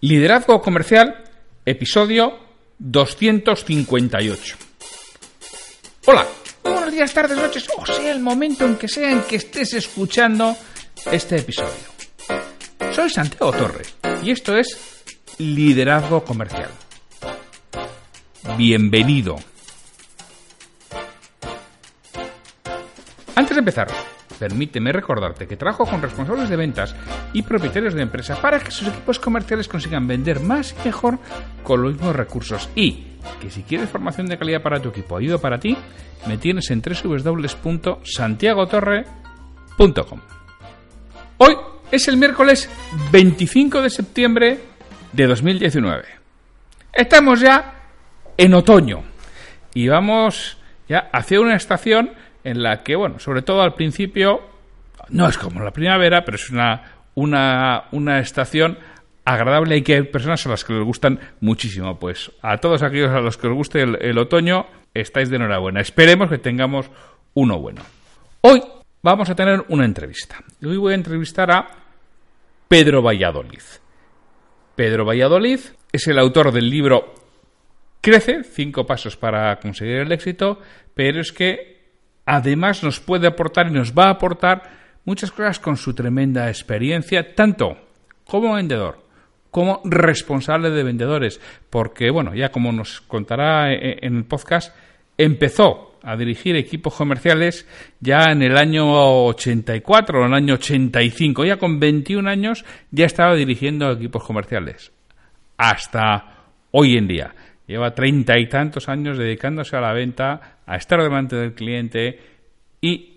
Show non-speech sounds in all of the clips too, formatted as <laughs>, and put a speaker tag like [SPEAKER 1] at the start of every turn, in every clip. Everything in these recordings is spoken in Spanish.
[SPEAKER 1] Liderazgo Comercial, episodio 258. Hola, buenos días, tardes, noches, o sea el momento en que sea en que estés escuchando este episodio. Soy Santiago Torre y esto es Liderazgo Comercial. Bienvenido. Antes de empezar, permíteme recordarte que trabajo con responsables de ventas y propietarios de empresas para que sus equipos comerciales consigan vender más y mejor con los mismos recursos y que si quieres formación de calidad para tu equipo, ayuda para ti, me tienes en www.santiagotorre.com. Hoy es el miércoles 25 de septiembre de 2019. Estamos ya en otoño y vamos ya hacia una estación en la que, bueno, sobre todo al principio, no es como la primavera, pero es una, una, una estación agradable y que hay personas a las que les gustan muchísimo. Pues a todos aquellos a los que os guste el, otoño, estáis de enhorabuena. Esperemos que tengamos uno bueno. Hoy vamos a tener una entrevista. Hoy voy a entrevistar a Pedro Valladolid. Pedro Valladolid es el autor del libro Crece, cinco pasos para conseguir el éxito, pero es que además nos puede aportar y nos va a aportar muchas cosas con su tremenda experiencia, tanto como vendedor como responsable de vendedores, porque bueno, ya como nos contará en el podcast, empezó a dirigir equipos comerciales ya en el año 84 o en el año 85, ya con 21 años ya estaba dirigiendo equipos comerciales. Hasta hoy en día. Lleva treinta y tantos años dedicándose a la venta, a estar delante del cliente y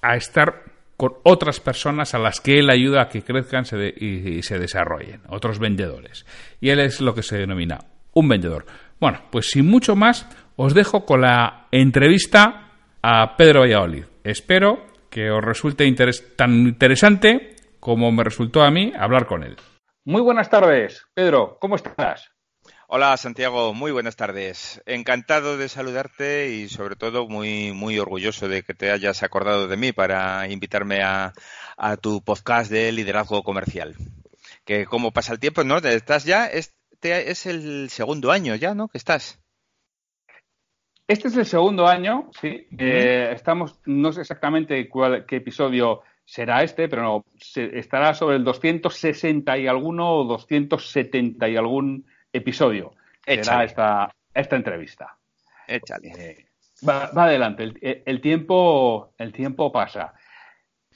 [SPEAKER 1] a estar con otras personas a las que él ayuda a que crezcan y, se desarrollen, otros vendedores. Y él es lo que se denomina un vendedor. Bueno, pues sin mucho más, os dejo con la entrevista a Pedro Valladolid. Espero que os resulte tan interesante como me resultó a mí hablar con él. Muy buenas tardes, Pedro, ¿cómo estás?
[SPEAKER 2] Hola Santiago, muy buenas tardes. Encantado de saludarte y sobre todo muy, muy orgulloso de que te hayas acordado de mí para invitarme a, tu podcast de liderazgo comercial. Que como pasa el tiempo, ¿no? Estás ya, este es el segundo año ya, ¿no? Que estás.
[SPEAKER 1] Este es el segundo año, sí. Eh, estamos, no sé exactamente cuál, qué episodio será este, pero no, estará sobre el 260 y alguno o 270 y algún episodio será esta, esta entrevista.
[SPEAKER 2] Échale.
[SPEAKER 1] Eh, va, adelante, el, tiempo, el tiempo pasa.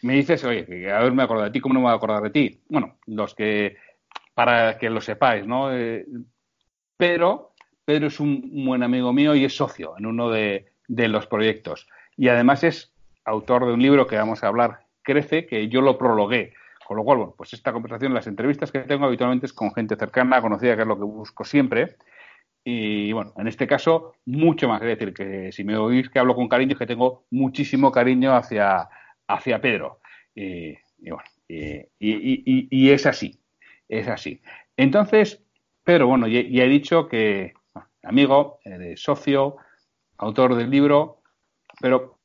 [SPEAKER 1] Me dices, oye, a ver, me acuerdo de ti, ¿cómo no me voy a acordar de ti? Bueno, los que, para que lo sepáis, ¿no? Eh, Pedro, Pedro es un buen amigo mío y es socio en uno de, de los proyectos. Y además es autor de un libro que vamos a hablar, Crece, que yo lo prologué con lo cual, bueno, pues esta conversación, las entrevistas que tengo habitualmente es con gente cercana, conocida, que es lo que busco siempre. Y bueno, en este caso, mucho más. Es decir, que si me oís que hablo con cariño, es que tengo muchísimo cariño hacia, hacia Pedro. Y, bueno, y, es así, es así. Entonces, Pedro, bueno, ya, he dicho que amigo, socio, autor del libro, pero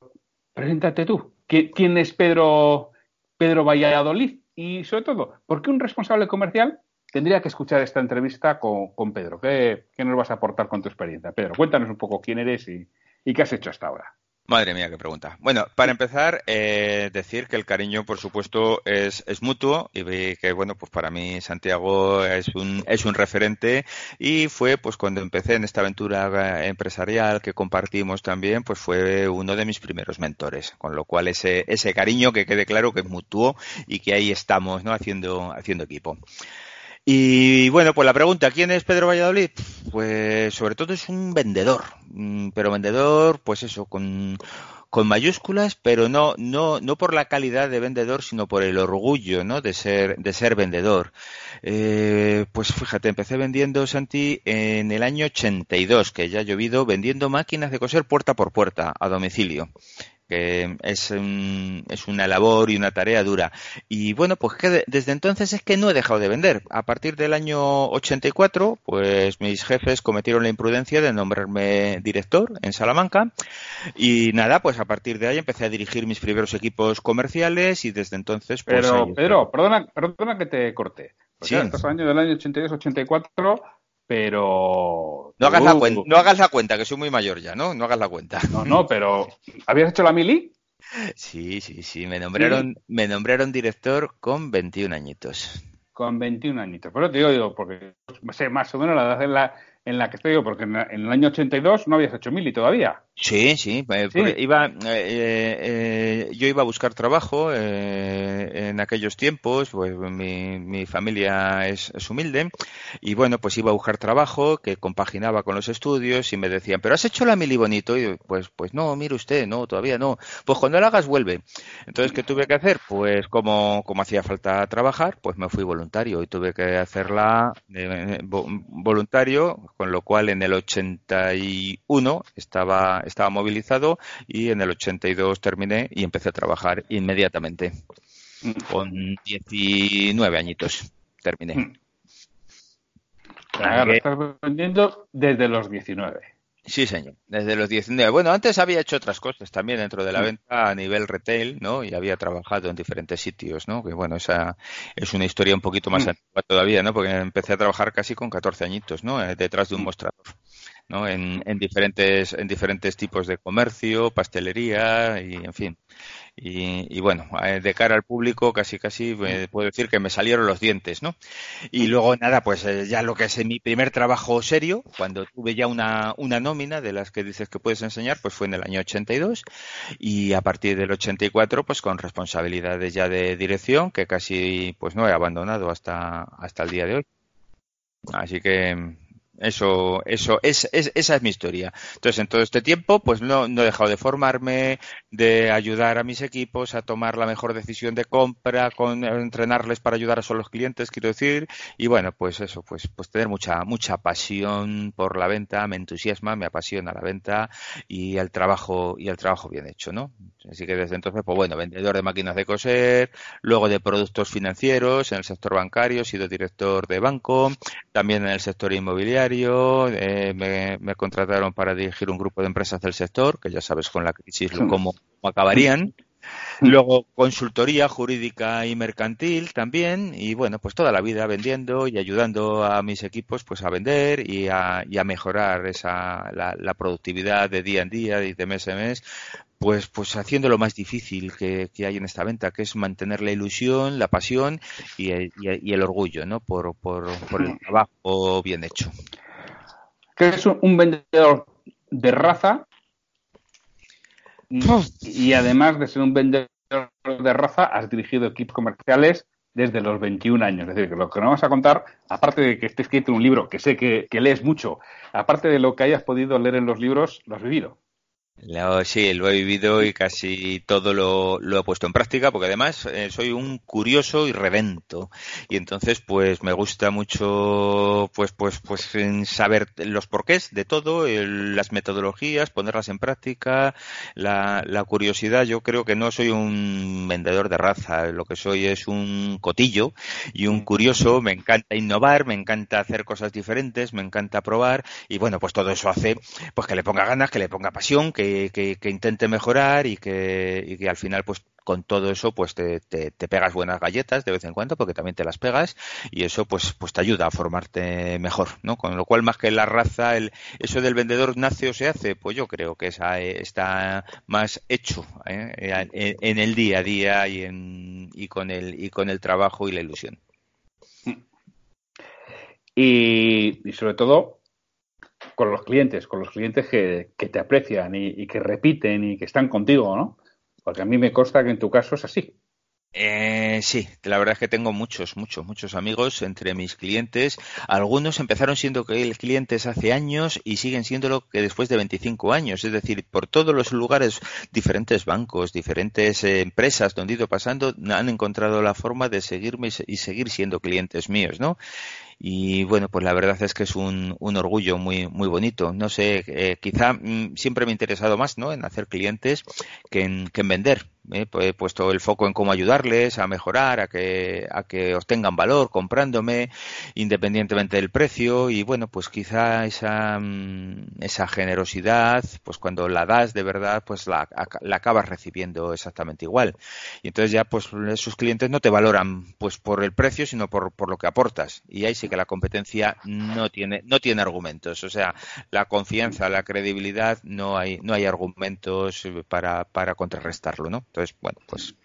[SPEAKER 1] preséntate tú. ¿Quién es Pedro, Pedro Valladolid? Y sobre todo, ¿por qué un responsable comercial tendría que escuchar esta entrevista con, Pedro? ¿Qué, nos vas a aportar con tu experiencia? Pedro, cuéntanos un poco quién eres y, qué has hecho hasta ahora.
[SPEAKER 2] Madre mía, qué pregunta. Bueno, para empezar, eh, decir que el cariño, por supuesto, es, es mutuo y que, bueno, pues para mí Santiago es un, es un referente y fue, pues cuando empecé en esta aventura empresarial que compartimos también, pues fue uno de mis primeros mentores, con lo cual ese, ese cariño que quede claro que es mutuo y que ahí estamos, ¿no? Haciendo, haciendo equipo. Y bueno, pues la pregunta, ¿quién es Pedro Valladolid? Pues sobre todo es un vendedor, mm, pero vendedor, pues eso, con, mayúsculas, pero no, no, no por la calidad de vendedor, sino por el orgullo, ¿no? De ser, de ser vendedor. Eh, pues fíjate, empecé vendiendo, Santi, en el año 82, que ya ha llovido, vendiendo máquinas de coser puerta por puerta, a domicilio que es, es una labor y una tarea dura. Y bueno, pues que desde entonces es que no he dejado de vender. A partir del año 84, pues mis jefes cometieron la imprudencia de nombrarme director en Salamanca. Y nada, pues a partir de ahí empecé a dirigir mis primeros equipos comerciales y desde entonces... Pues,
[SPEAKER 1] Pero, Pedro, perdona, perdona que te corte. sí. estos años del año 82-84 pero...
[SPEAKER 2] No hagas, la cuenta, no hagas la cuenta, que soy muy mayor ya, ¿no? No hagas la cuenta.
[SPEAKER 1] No, no, pero ¿habías hecho la mili?
[SPEAKER 2] Sí, sí, sí, me nombraron, me nombraron director con 21 añitos.
[SPEAKER 1] Con 21 añitos. Pero te digo, digo porque sé más o menos la edad en la, en la que estoy yo, porque en, el año 82 no habías hecho mili todavía.
[SPEAKER 2] Sí, sí, iba, eh, eh, yo iba a buscar trabajo eh, en aquellos tiempos, pues mi, mi familia es, humilde y bueno, pues iba a buscar trabajo que compaginaba con los estudios y me decían, pero has hecho la mili bonito y pues, pues no, mire usted, no, todavía no. Pues cuando la hagas vuelve. Entonces, ¿qué tuve que hacer? Pues como, como hacía falta trabajar, pues me fui voluntario y tuve que hacerla voluntario, con lo cual en el 81 estaba estaba movilizado y en el 82 terminé y empecé a trabajar inmediatamente. Mm. Con 19 añitos terminé. Mm.
[SPEAKER 1] estás vendiendo desde los 19.
[SPEAKER 2] Sí, señor, desde los 19. Bueno, antes había hecho otras cosas también dentro de la mm. venta a nivel retail, ¿no? Y había trabajado en diferentes sitios, ¿no? Que bueno, esa es una historia un poquito más antigua todavía, ¿no? Porque empecé a trabajar casi con 14 añitos, ¿no? Eh, detrás de un mostrador. ¿No? En, en, diferentes, en diferentes tipos de comercio, pastelería y, en fin. Y, bueno, eh, de cara al público casi casi me puedo decir que me salieron los dientes, ¿no? Y luego nada, pues eh, ya lo que es mi primer trabajo serio, cuando tuve ya una, una nómina de las que dices que puedes enseñar, pues fue en el año 82 y a partir del 84 pues con responsabilidades ya de dirección que casi pues no he abandonado hasta, hasta el día de hoy. Así que eso, eso, es, esa es mi historia. Entonces, en todo este tiempo, pues no, no he dejado de formarme, de ayudar a mis equipos a tomar la mejor decisión de compra, con entrenarles para ayudar a los clientes, quiero decir, y bueno, pues eso, pues, pues tener mucha, mucha pasión por la venta, me entusiasma, me apasiona la venta y el trabajo, y el trabajo bien hecho, ¿no? Así que desde entonces, pues bueno, vendedor de máquinas de coser, luego de productos financieros en el sector bancario, he sido director de banco, también en el sector inmobiliario, eh, me, contrataron para dirigir un grupo de empresas del sector, que ya sabes con la crisis cómo, acabarían. Luego consultoría jurídica y mercantil también y bueno pues toda la vida vendiendo y ayudando a mis equipos pues a vender y a, y a mejorar esa la, la, productividad de día en día y de mes en mes pues, pues haciendo lo más difícil que, hay en esta venta, que es mantener la ilusión, la pasión y el, y el orgullo, ¿no? Por, por, por, el trabajo bien hecho.
[SPEAKER 1] ¿Qué es un vendedor de raza? Y además de ser un vendedor de raza, has dirigido equipos comerciales desde los 21 años. Es decir, que lo que nos vamos a contar, aparte de que esté escrito un libro, que sé que, que lees mucho, aparte de lo que hayas podido leer en los libros, lo has vivido
[SPEAKER 2] sí, lo he vivido y casi todo lo, he puesto en práctica porque además eh, soy un curioso y revento y entonces pues me gusta mucho pues pues pues saber los porqués de todo, las metodologías, ponerlas en práctica, la, la, curiosidad. Yo creo que no soy un vendedor de raza, lo que soy es un cotillo y un curioso. Me encanta innovar, me encanta hacer cosas diferentes, me encanta probar y bueno pues todo eso hace pues que le ponga ganas, que le ponga pasión, que que, intente mejorar y que, y que al final pues con todo eso pues te, te, pegas buenas galletas de vez en cuando porque también te las pegas y eso pues pues te ayuda a formarte mejor no con lo cual más que la raza el eso del vendedor nace o se hace pues yo creo que esa eh, está más hecho ¿eh? en, el día a día y en, y con el y con el trabajo y la ilusión
[SPEAKER 1] y, y sobre todo con los clientes, con los clientes que, te aprecian y, que repiten y que están contigo, ¿no? Porque a mí me consta que en tu caso es así.
[SPEAKER 2] Eh, sí, la verdad es que tengo muchos, muchos, muchos amigos entre mis clientes. Algunos empezaron siendo clientes hace años y siguen siéndolo que después de 25 años. Es decir, por todos los lugares, diferentes bancos, diferentes eh, empresas donde he ido pasando, han encontrado la forma de seguirme y seguir siendo clientes míos, ¿no? Y bueno, pues la verdad es que es un, un orgullo muy, muy bonito. No sé, eh, quizá mm, siempre me he interesado más ¿no? en hacer clientes que en, que en vender. ¿Eh? Pues he puesto el foco en cómo ayudarles a mejorar, a que, a que obtengan valor comprándome, independientemente del precio. Y bueno, pues quizá esa, mm, esa generosidad, pues cuando la das de verdad, pues la, la acabas recibiendo exactamente igual. Y entonces ya, pues esos clientes no te valoran pues por el precio, sino por, por lo que aportas. Y ahí sí que la competencia no tiene, no tiene argumentos. O sea, la confianza, la credibilidad, no hay, no hay argumentos para, para contrarrestarlo, ¿no? Entonces, bueno, pues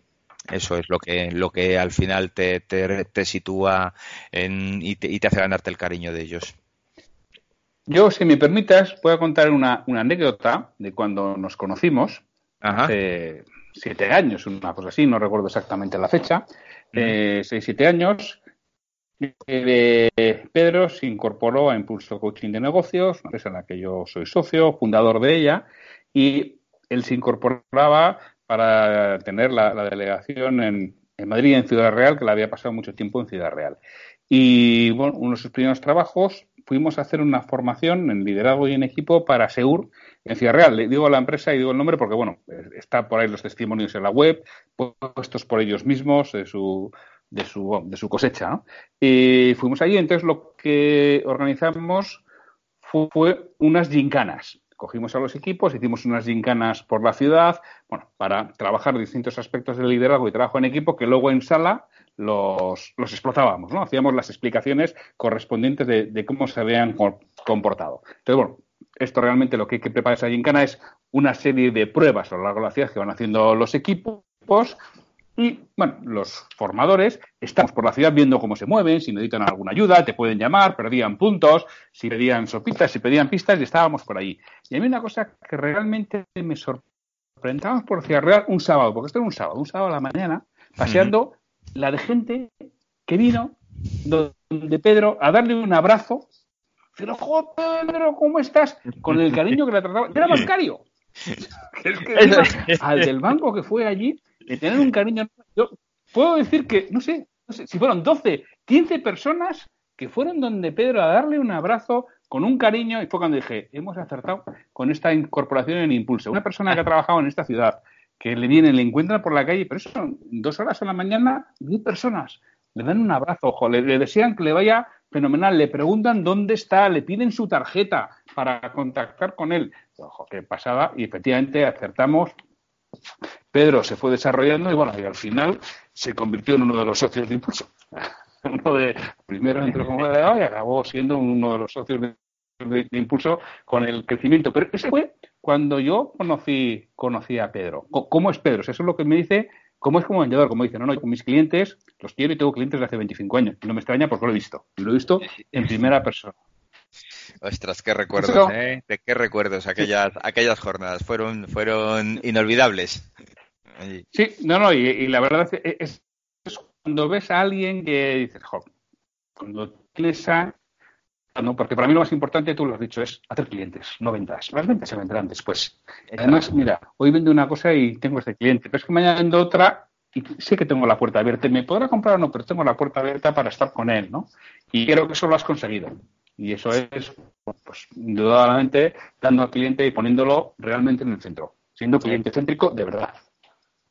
[SPEAKER 2] eso es lo que, lo que al final te, te, sitúa en, y, te, hace ganarte el cariño de ellos.
[SPEAKER 1] Yo, si me permitas, voy a contar una, una anécdota de cuando nos conocimos, hace siete años, una cosa así, no recuerdo exactamente la fecha, eh, seis, siete años, Pedro se incorporó a Impulso Coaching de Negocios, una empresa en la que yo soy socio, fundador de ella, y él se incorporaba para tener la, delegación en, Madrid y en Ciudad Real, que la había pasado mucho tiempo en Ciudad Real. Y bueno, uno de sus primeros trabajos fuimos a hacer una formación en liderazgo y en equipo para Seur en Ciudad Real. Le digo la empresa y digo el nombre porque, bueno, está por ahí los testimonios en la web, puestos por ellos mismos, de su, de su, de su cosecha. Y fuimos allí, entonces lo que organizamos fue, unas gincanas. Cogimos a los equipos, hicimos unas gincanas por la ciudad, bueno, para trabajar distintos aspectos del liderazgo y trabajo en equipo que luego en sala los, los explotábamos, ¿no? Hacíamos las explicaciones correspondientes de, de cómo se habían comportado. Entonces, bueno, esto realmente lo que hay que preparar esa gincana es una serie de pruebas a lo largo de la ciudad que van haciendo los equipos y, bueno, los formadores estamos por la ciudad viendo cómo se mueven, si necesitan alguna ayuda, te pueden llamar, perdían puntos, si pedían sopitas, si pedían pistas, y estábamos por allí. Y a mí una cosa que realmente me sorprendía por Ciudad Real un sábado, porque esto era un sábado, un sábado a la mañana, paseando la de gente que vino donde Pedro a darle un abrazo. Pero, Pedro, ¿cómo estás? Con el cariño que le trataba. Era bancario. <laughs> <laughs> es que al del banco que fue allí de tener un cariño. Yo puedo decir que, no sé, si fueron 12, 15 personas que fueron donde Pedro a darle un abrazo con un cariño y fue cuando dije, hemos acertado con esta incorporación en Impulso. Una persona que ha trabajado en esta ciudad, que le viene, le encuentra por la calle, pero eso son dos horas a la mañana, mil personas. Le dan un abrazo, ojo, le, desean que le vaya fenomenal, le preguntan dónde está, le piden su tarjeta para contactar con él. Ojo, qué pasada, y efectivamente acertamos Pedro se fue desarrollando y bueno, y al final se convirtió en uno de los socios de Impulso. <laughs> uno de, primero entró como delegado y acabó siendo uno de los socios de, Impulso con el crecimiento. Pero ese fue cuando yo conocí, conocí a Pedro. ¿Cómo es Pedro? Eso es lo que me dice ¿Cómo es como vendedor? Como dice, no, no, con mis clientes los quiero y tengo clientes de hace 25 años. No me extraña porque lo he visto. Lo he visto en primera persona.
[SPEAKER 2] Ostras, qué recuerdos, ¿eh? ¿De qué recuerdos aquellas, aquellas jornadas? Fueron, fueron inolvidables.
[SPEAKER 1] Sí, no, no, y, la verdad es, es, cuando ves a alguien que dices, jo, cuando tienes a... No, porque para mí lo más importante, tú lo has dicho, es hacer clientes, no ventas. Las ventas se vendrán después. Además, mira, hoy vendo una cosa y tengo este cliente, pero es que mañana vendo otra y sé que tengo la puerta abierta. Me podrá comprar o no, pero tengo la puerta abierta para estar con él, ¿no? Y creo que eso lo has conseguido. Y eso es, pues, indudablemente, dando al cliente y poniéndolo realmente en el centro, siendo cliente céntrico de verdad.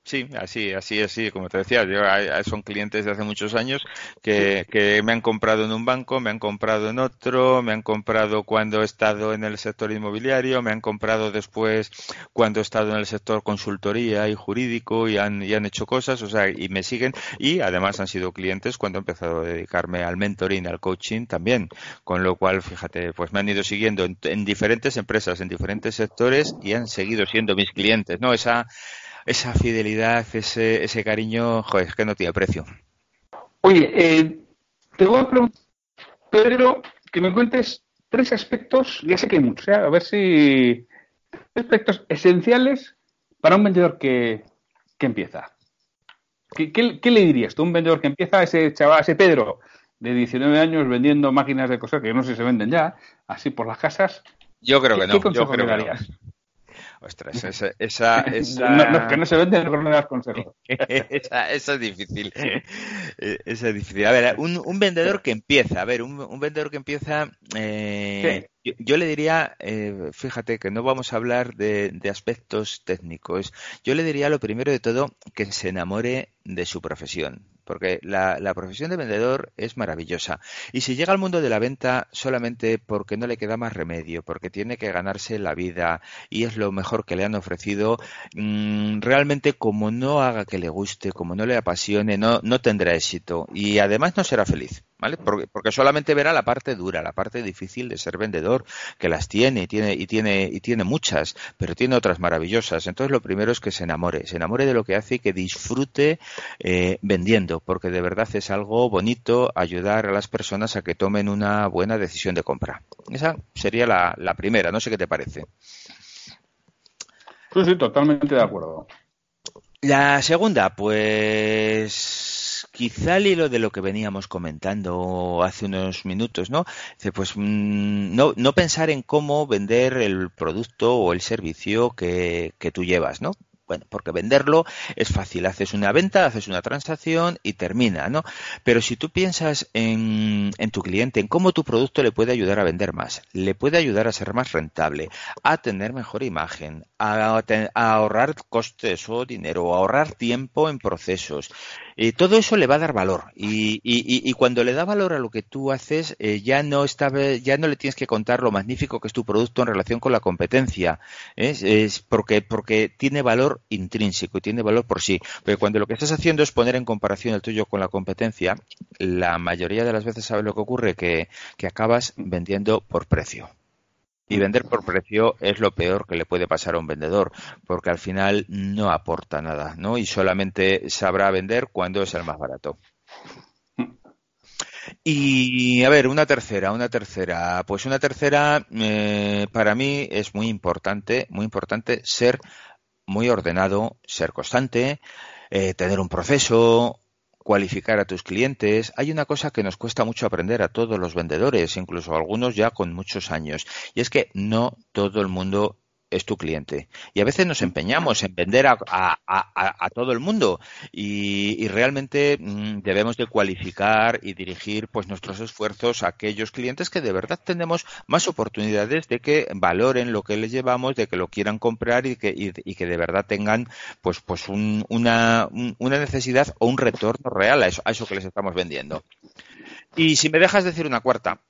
[SPEAKER 2] Sí, así, así, así, como te decía, yo, son clientes de hace muchos años que, que, me han comprado en un banco, me han comprado en otro, me han comprado cuando he estado en el sector inmobiliario, me han comprado después cuando he estado en el sector consultoría y jurídico y han, y han hecho cosas, o sea, y me siguen. Y además han sido clientes cuando he empezado a dedicarme al mentoring, al coaching también, con lo cual, fíjate, pues me han ido siguiendo en, en diferentes empresas, en diferentes sectores y han seguido siendo mis clientes, ¿no? Esa esa fidelidad, ese, ese cariño, joder, es que no tiene precio.
[SPEAKER 1] Oye, eh, te voy a preguntar, Pedro, que me cuentes tres aspectos, ya sé que hay muchos, ¿eh? a ver si aspectos esenciales para un vendedor que, que empieza. ¿Qué, le dirías tú a un vendedor que empieza, ese chaval, ese Pedro, de 19 años vendiendo máquinas de coser que no sé si se venden ya, así por las casas?
[SPEAKER 2] Yo creo que no.
[SPEAKER 1] ¿Qué
[SPEAKER 2] yo creo
[SPEAKER 1] le darías?
[SPEAKER 2] Ostras, esa, esa, <laughs>
[SPEAKER 1] esa... que no se venden, no das consejos. <laughs>
[SPEAKER 2] esa, es difícil. Esa es difícil. A ver, un, un vendedor que empieza, a ver, un, un vendedor que empieza, eh, yo, le diría, eh, fíjate que no vamos a hablar de, de, aspectos técnicos. Yo le diría lo primero de todo que se enamore de su profesión porque la, profesión de vendedor es maravillosa. Y si llega al mundo de la venta solamente porque no le queda más remedio, porque tiene que ganarse la vida y es lo mejor que le han ofrecido, mmm, realmente como no haga que le guste, como no le apasione, no tendrá éxito y además no será feliz. ¿Vale? Porque, porque, solamente verá la parte dura, la parte difícil de ser vendedor, que las tiene y tiene y tiene y tiene muchas, pero tiene otras maravillosas. Entonces lo primero es que se enamore, se enamore de lo que hace y que disfrute eh, vendiendo, porque de verdad es algo bonito ayudar a las personas a que tomen una buena decisión de compra. Esa sería la, la primera. No sé qué te parece.
[SPEAKER 1] Sí, sí, totalmente de acuerdo.
[SPEAKER 2] La segunda, pues quizá al hilo de lo que veníamos comentando hace unos minutos, ¿no? Pues mm, no, no pensar en cómo vender el producto o el servicio que, que tú llevas, ¿no? Bueno, porque venderlo es fácil, haces una venta, haces una transacción y termina, ¿no? Pero si tú piensas en, en, tu cliente, en cómo tu producto le puede ayudar a vender más, le puede ayudar a ser más rentable, a tener mejor imagen, a, ahorrar costes o dinero, a ahorrar tiempo en procesos, eh, todo eso le va a dar valor y, y, y, cuando le da valor a lo que tú haces eh, ya no está, ya no le tienes que contar lo magnífico que es tu producto en relación con la competencia ¿eh? es porque porque tiene valor intrínseco y tiene valor por sí porque cuando lo que estás haciendo es poner en comparación el tuyo con la competencia la mayoría de las veces sabes lo que ocurre que, acabas vendiendo por precio y vender por precio es lo peor que le puede pasar a un vendedor, porque al final no aporta nada, ¿no? Y solamente sabrá vender cuando es el más barato. Y a ver, una tercera, una tercera. Pues una tercera, eh, para mí es muy importante, muy importante ser muy ordenado, ser constante, eh, tener un proceso, cualificar a tus clientes. Hay una cosa que nos cuesta mucho aprender a todos los vendedores, incluso algunos ya con muchos años, y es que no todo el mundo es tu cliente. Y a veces nos empeñamos en vender a, a, a, a todo el mundo y, y realmente mmm, debemos de cualificar y dirigir pues nuestros esfuerzos a aquellos clientes que de verdad tenemos más oportunidades de que valoren lo que les llevamos, de que lo quieran comprar y que, y, y que de verdad tengan pues, pues un, una, un, una necesidad o un retorno real a eso, a eso que les estamos vendiendo. Y si me dejas decir una cuarta,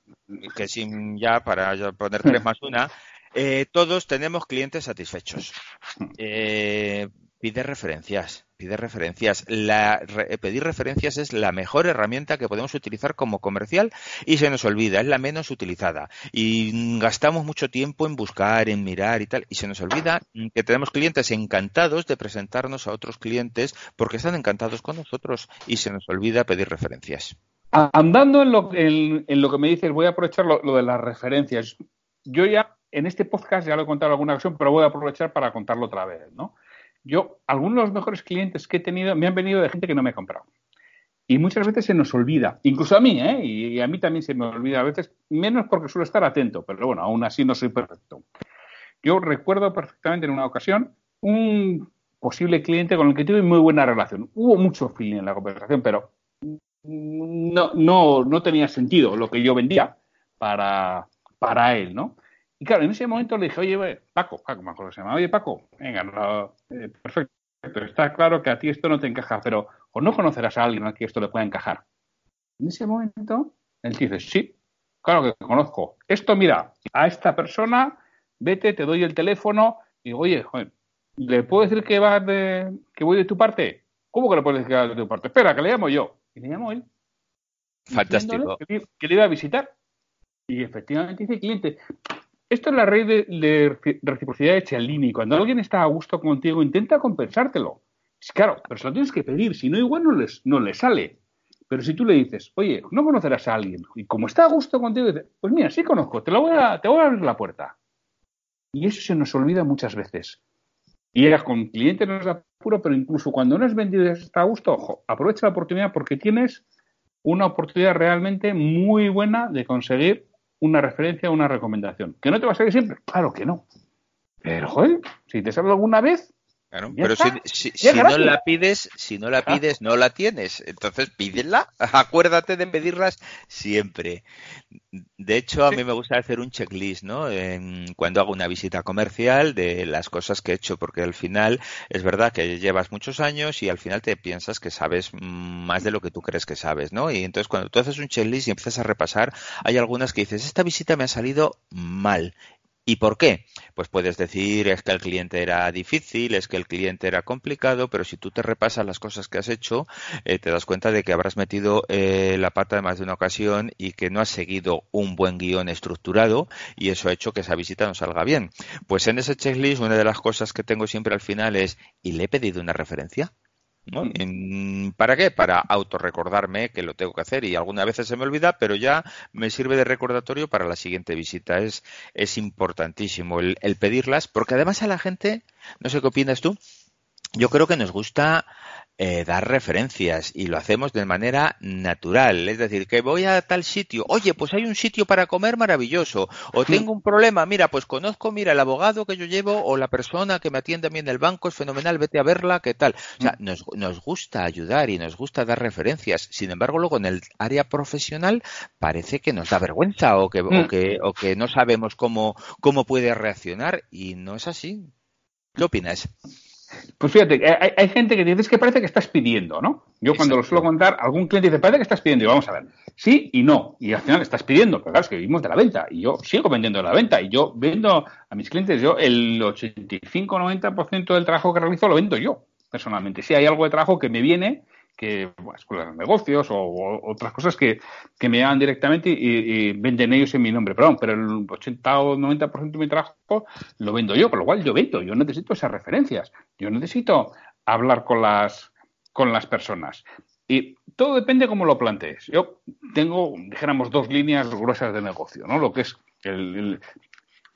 [SPEAKER 2] que sin ya para poner tres <laughs> más una, eh, todos tenemos clientes satisfechos. <laughs> Eh, pide referencias, pide referencias. La, re, pedir referencias es la mejor herramienta que podemos utilizar como comercial y se nos olvida, es la menos utilizada. Y gastamos mucho tiempo en buscar, en mirar y tal, y se nos olvida que tenemos clientes encantados de presentarnos a otros clientes porque están encantados con nosotros y se nos olvida pedir referencias.
[SPEAKER 1] Andando en lo, en, en lo que me dices, voy a aprovechar lo, lo de las referencias. Yo ya en este podcast ya lo he contado alguna ocasión, pero voy a aprovechar para contarlo otra vez, ¿no? Yo, algunos de los mejores clientes que he tenido me han venido de gente que no me ha comprado. Y muchas veces se nos olvida, incluso a mí, ¿eh? Y a mí también se me olvida a veces, menos porque suelo estar atento, pero bueno, aún así no soy perfecto. Yo recuerdo perfectamente en una ocasión un posible cliente con el que tuve muy buena relación. Hubo mucho feeling en la conversación, pero no, no, no tenía sentido lo que yo vendía para, para él, ¿no? Y claro, en ese momento le dije, oye, Paco, Paco, me acuerdo que se llama, oye, Paco, venga, no, eh, perfecto, está claro que a ti esto no te encaja, pero o no conocerás a alguien a quien esto le pueda encajar. En ese momento, él dice, sí, claro que conozco. Esto, mira, a esta persona, vete, te doy el teléfono, y digo, oye, joder, ¿le puedo decir que, va de, que voy de tu parte? ¿Cómo que le puedo decir que va de tu parte? Espera, que le llamo yo. Y le llamo él.
[SPEAKER 2] Fantástico.
[SPEAKER 1] Que, que le iba a visitar. Y efectivamente dice cliente, esto es la ley de, reciprocidad de Cialdini. Cuando alguien está a gusto contigo, intenta compensártelo. Claro, pero se lo tienes que pedir, si no, igual no les, no les sale. Pero si tú le dices, oye, no conocerás a alguien, y como está a gusto contigo, pues mira, sí conozco, te, lo voy a, te voy a abrir la puerta. Y eso se nos olvida muchas veces. Y era con clientes no es apuro, pero incluso cuando no es vendido y está a gusto, ojo, aprovecha la oportunidad porque tienes una oportunidad realmente muy buena de conseguir una referencia una recomendación. ¿Que no te va a salir siempre? Claro que no. Pero, joder, si te sale alguna vez,
[SPEAKER 2] pero si, no la pides, si no la pides, no la tienes. Entonces pídela. <laughs> Acuérdate de pedirlas siempre. De hecho, a mí me gusta hacer un checklist, ¿no? cuando hago una visita comercial de las cosas que he hecho, porque al final es verdad que llevas muchos años y al final te piensas que sabes más de lo que tú crees que sabes, ¿no? Y entonces cuando tú haces un checklist y empiezas a repasar, hay algunas que dices, esta visita me ha salido mal ¿Y por qué? Pues puedes decir es que el cliente era difícil, es que el cliente era complicado, pero si tú te repasas las cosas que has hecho, eh, te das cuenta de que habrás metido eh, la pata de más de una ocasión y que no has seguido un buen guion estructurado y eso ha hecho que esa visita no salga bien. Pues en ese checklist una de las cosas que tengo siempre al final es ¿y le he pedido una referencia? ¿Para qué? Para autorrecordarme que lo tengo que hacer y algunas veces se me olvida, pero ya me sirve de recordatorio para la siguiente visita. Es, es importantísimo el, el pedirlas, porque además a la gente, no sé qué opinas tú, yo creo que nos gusta eh, dar referencias y lo hacemos de manera natural. Es decir, que voy a tal sitio, oye, pues hay un sitio para comer maravilloso, o tengo un problema, mira, pues conozco, mira, el abogado que yo llevo o la persona que me atiende a mí en el banco es fenomenal, vete a verla, ¿qué tal? O sea, mm. nos, nos gusta ayudar y nos gusta dar referencias. Sin embargo, luego en el área profesional parece que nos da vergüenza o que, o mm. que, o que no sabemos cómo, cómo puede reaccionar y no es así. ¿Qué opinas?
[SPEAKER 1] Pues fíjate, hay, gente que dice que parece que estás pidiendo, ¿no? Yo cuando lo suelo contar, algún cliente dice, parece que estás pidiendo. Y vamos a ver, sí y no. Y al final estás pidiendo, pero claro, es que vivimos de la venta. Y yo sigo vendiendo de la venta. Y yo vendo a mis clientes, yo el 85-90% del trabajo que realizo lo vendo yo, personalmente. Si hay algo de trabajo que me viene que escuelas de negocios o, otras cosas que, me llaman directamente y, venden ellos en mi nombre. Perdón, pero el 80 o 90% de mi trabajo lo vendo yo, con lo cual yo vendo, yo necesito esas referencias, yo necesito hablar con las, con las personas. Y todo depende cómo lo plantees. Yo tengo, dijéramos, dos líneas gruesas de negocio, ¿no? Lo que es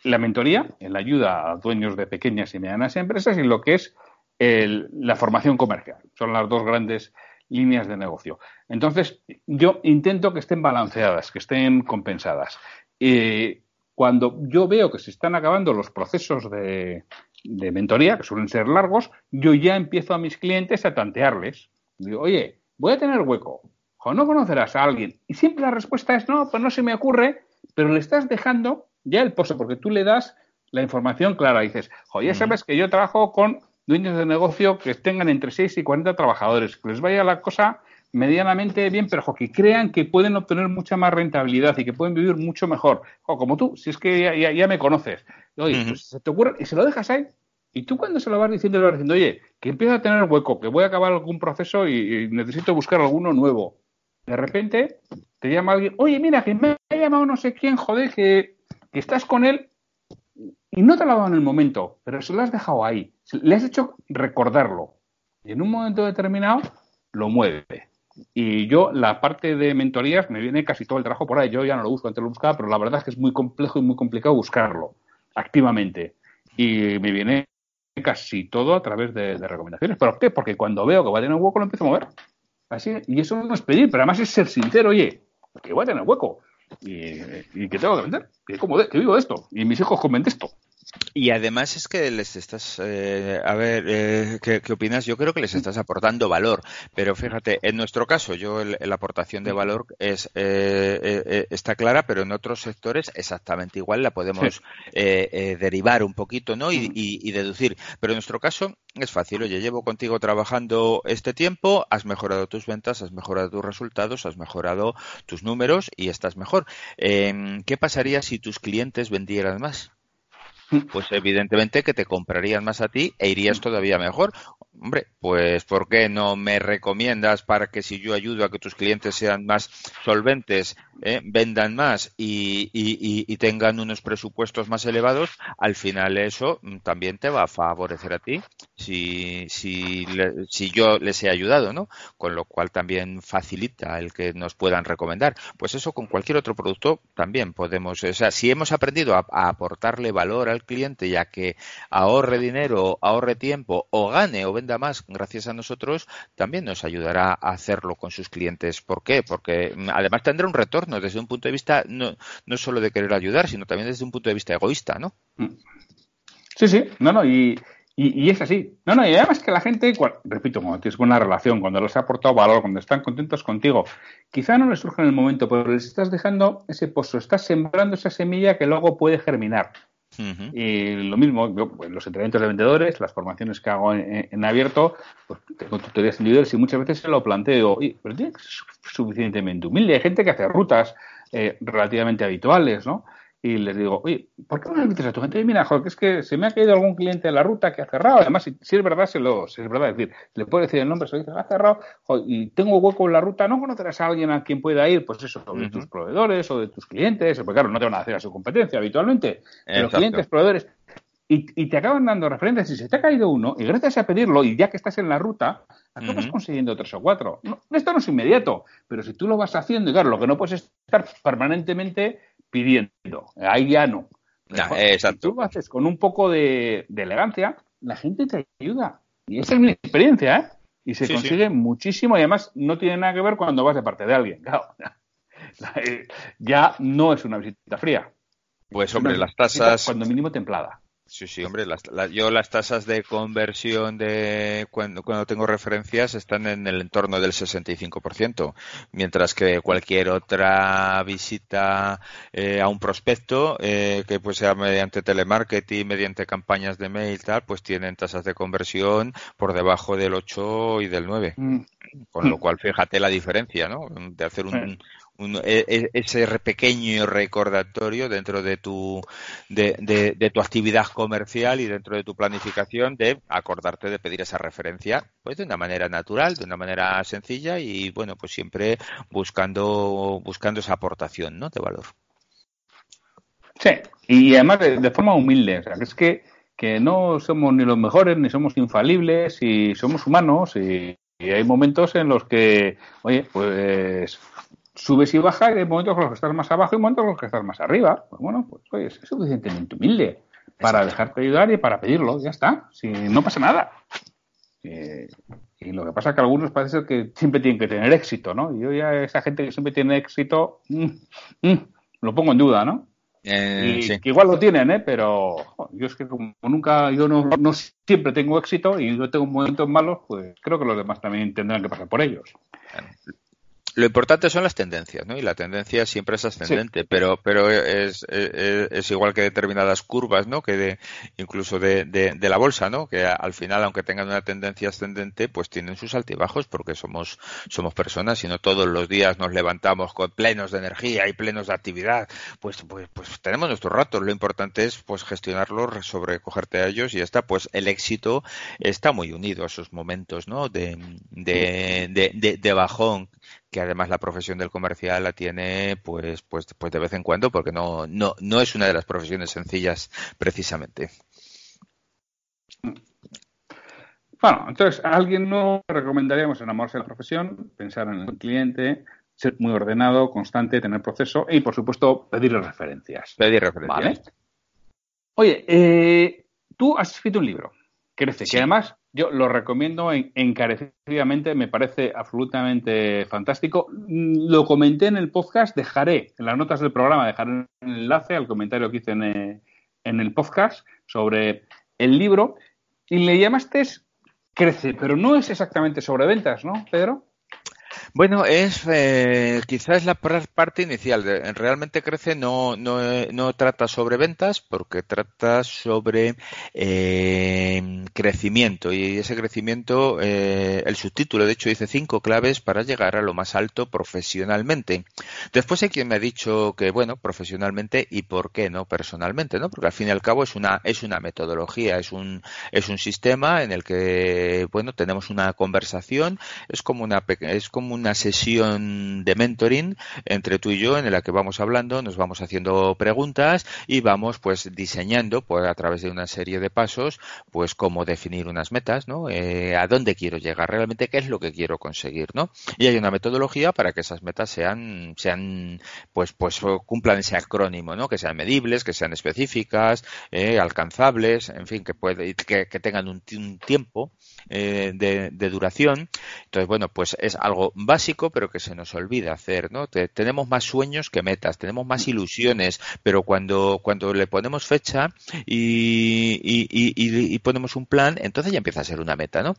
[SPEAKER 1] la mentoría, en la ayuda a dueños de pequeñas y medianas empresas, y lo que es la formación comercial. Son las dos grandes líneas de negocio. Entonces, yo intento que estén balanceadas, que estén compensadas. Y cuando yo veo que se están acabando los procesos de, mentoría, que suelen ser largos, yo ya empiezo a mis clientes a tantearles. Digo, oye, voy a tener hueco. O no conocerás a alguien. Y siempre la respuesta es, no, pues no se me ocurre, pero le estás dejando ya el pozo, porque tú le das la información clara. dices, oye, sabes que yo trabajo con dueños de negocio que tengan entre 6 y 40 trabajadores, que les vaya la cosa medianamente bien, pero que crean que pueden obtener mucha más rentabilidad y que pueden vivir mucho mejor. O como tú, si es que ya, me conoces. Oye, pues se te ocurre y se lo dejas ahí. Y tú cuando se lo vas diciendo, le vas diciendo, oye, que empieza a tener hueco, que voy a acabar algún proceso y, necesito buscar alguno nuevo. De repente te llama alguien, oye, mira, que me ha llamado no sé quién, joder, que, que estás con él y no te lo ha dado en el momento, pero se lo has dejado ahí. Le has hecho recordarlo. Y en un momento determinado lo mueve. Y yo, la parte de mentorías, me viene casi todo el trabajo por ahí. Yo ya no lo busco, antes lo buscaba, pero la verdad es que es muy complejo y muy complicado buscarlo activamente. Y me viene casi todo a través de, recomendaciones. ¿Por qué? Porque cuando veo que va a tener hueco, lo empiezo a mover. Así, y eso no es pedir, pero además es ser sincero, oye, que voy a tener hueco y, que tengo que vender, que, como que vivo de esto, y mis hijos comen esto.
[SPEAKER 2] Y además es que les estás, eh, a ver, eh, ¿qué, opinas? Yo creo que les estás aportando valor, pero fíjate, en nuestro caso, yo la aportación de valor es eh, está clara, pero en otros sectores exactamente igual la podemos derivar un poquito, ¿no? Y, y, deducir. Pero en nuestro caso es fácil. Oye, llevo contigo trabajando este tiempo, has mejorado tus ventas, has mejorado tus resultados, has mejorado tus números y estás mejor. Em, ¿Qué pasaría si tus clientes vendieran más? Pues evidentemente que te comprarían más a ti e irías todavía mejor. Hombre, pues ¿por qué no me recomiendas para que si yo ayudo a que tus clientes sean más solventes, eh, vendan más y, y, tengan unos presupuestos más elevados, al final eso también te va a favorecer a ti? Si, si, si yo les he ayudado, ¿no? Con lo cual también facilita el que nos puedan recomendar. Pues eso con cualquier otro producto también podemos, o sea, si hemos aprendido a, aportarle valor al cliente ya que ahorre dinero, ahorre tiempo o gane o venda más gracias a nosotros, también nos ayudará a hacerlo con sus clientes. ¿Por qué? Porque mm, además tendrá un retorno desde un punto de vista no, no solo de querer ayudar, sino también desde un punto de vista egoísta, ¿no? Mm.
[SPEAKER 1] Sí, sí, no, no, y, y, es así. No, no, y además que la gente, repito, cuando tienes buena relación, cuando les ha aportado valor, cuando están contentos contigo, quizá no les surge en el momento, pero les estás dejando ese pozo, estás sembrando esa semilla que luego puede germinar. Y lo mismo, pues, los entrenamientos de vendedores, las formaciones que hago en, abierto, pues tengo tutorías individuales y muchas veces se lo planteo, pero tiene que ser suficientemente humilde. Hay gente que hace rutas eh, relativamente habituales, ¿no? Y les digo, oye, ¿por qué no le dices a tu gente? mira, joder, que es que se me ha caído algún cliente de la ruta que ha cerrado. Además, si, es verdad, se lo, si es verdad, es decir, le puedo decir el nombre, se lo dice, ha cerrado, y tengo hueco en la ruta, ¿no conocerás a alguien a quien pueda ir? Pues eso, de tus proveedores o de tus clientes, porque claro, no te van a hacer a su competencia habitualmente, pero clientes, proveedores, y, y, te acaban dando referencias. Si se te ha caído uno, y gracias a pedirlo, y ya que estás en la ruta, acabas consiguiendo tres o cuatro. esto no es inmediato, pero si tú lo vas haciendo, y claro, lo que no puedes estar permanentemente pidiendo. Ahí ya no.
[SPEAKER 2] exacto.
[SPEAKER 1] Si tú lo haces con un poco de, elegancia, la gente te ayuda. Y esa es mi experiencia, ¿eh? Y se consigue muchísimo y además no tiene nada que ver cuando vas de parte de alguien. Claro. <laughs> Ya no es una visita fría.
[SPEAKER 2] Pues hombre, las tasas...
[SPEAKER 1] Cuando mínimo templada.
[SPEAKER 2] Sí, sí, hombre, las, yo las tasas de conversión de cuando, cuando, tengo referencias están en el entorno del 65%, mientras que cualquier otra visita eh, a un prospecto, eh, que pues sea mediante telemarketing, mediante campañas de mail, tal, pues tienen tasas de conversión por debajo del 8 y del 9. Mm. Con lo cual, fíjate la diferencia, ¿no? De hacer un, e, e, ese pequeño recordatorio dentro de tu, de, de, tu actividad comercial y dentro de tu planificación de acordarte de pedir esa referencia pues de una manera natural, de una manera sencilla y bueno, pues siempre buscando, buscando esa aportación ¿no? de valor.
[SPEAKER 1] Sí, y además de, forma humilde, o sea, que es que, que no somos ni los mejores, ni somos infalibles, y somos humanos, y hay momentos en los que, oye, pues subes y bajas y hay momentos con los que estás más abajo y momentos con los que estás más arriba. Pues bueno, pues oye, es suficientemente humilde para dejarte ayudar y para pedirlo, ya está. Si no pasa nada. y lo que pasa es que algunos parece que siempre tienen que tener éxito, ¿no? Y yo ya esa gente que siempre tiene éxito, mm, mm, lo pongo en duda, ¿no? Eh, y que igual lo tienen, ¿eh? Pero yo es que como nunca, yo no, no siempre tengo éxito y yo tengo momentos malos, pues creo que los demás también tendrán que pasar por ellos.
[SPEAKER 2] Lo importante son las tendencias, ¿no? Y la tendencia siempre es ascendente, pero, pero es, es, igual que determinadas curvas, ¿no? Que de, incluso de, de, la bolsa, ¿no? Que al final, aunque tengan una tendencia ascendente, pues tienen sus altibajos porque somos, somos personas y no todos los días nos levantamos con plenos de energía y plenos de actividad. Pues, pues, pues tenemos nuestros ratos. Lo importante es, pues, gestionarlos, sobrecogerte a ellos y ya está. Pues el éxito está muy unido a esos momentos, ¿no? De, de, de, de bajón que además la profesión del comercial la tiene pues, pues, pues de vez en cuando, porque no, no, no es una de las profesiones sencillas precisamente.
[SPEAKER 1] Bueno, entonces, a alguien no recomendaríamos enamorarse de la profesión, pensar en el cliente, ser muy ordenado, constante, tener proceso y, por supuesto, pedirle referencias.
[SPEAKER 2] Pedir referencias.
[SPEAKER 1] Oye, eh, tú has escrito un libro, Crece, que además yo lo recomiendo encarecidamente, me parece absolutamente fantástico. Mm, lo comenté en el podcast, dejaré en las notas del programa, dejaré un enlace al comentario que hice en, eh, en el podcast sobre el libro. Y le llamaste Crece, pero no es exactamente sobre ventas, ¿no, Pedro?
[SPEAKER 2] Bueno, es eh, quizás la parte inicial. Realmente crece no, no, no trata sobre ventas porque trata sobre eh, crecimiento y ese crecimiento, eh, el subtítulo de hecho dice cinco claves para llegar a lo más alto profesionalmente. Después hay quien me ha dicho que bueno, profesionalmente y por qué no personalmente, ¿no? Porque al fin y al cabo es una es una metodología, es un es un sistema en el que bueno tenemos una conversación, es como una es como una sesión de mentoring entre tú y yo en la que vamos hablando, nos vamos haciendo preguntas y vamos pues diseñando pues a través de una serie de pasos pues cómo definir unas metas, ¿no? Eh, a dónde quiero llegar realmente, qué es lo que quiero conseguir, ¿no? Y hay una metodología para que esas metas sean sean pues pues cumplan ese acrónimo, ¿no? Que sean medibles, que sean específicas, eh, alcanzables, en fin, que puede que, tengan un, tiempo eh, de, duración. Entonces, bueno, pues es algo básico, pero que se nos olvida hacer, ¿no? tenemos más sueños que metas, tenemos más ilusiones, pero cuando, cuando le ponemos fecha y, y, ponemos un plan, entonces ya empieza a ser una meta, ¿no?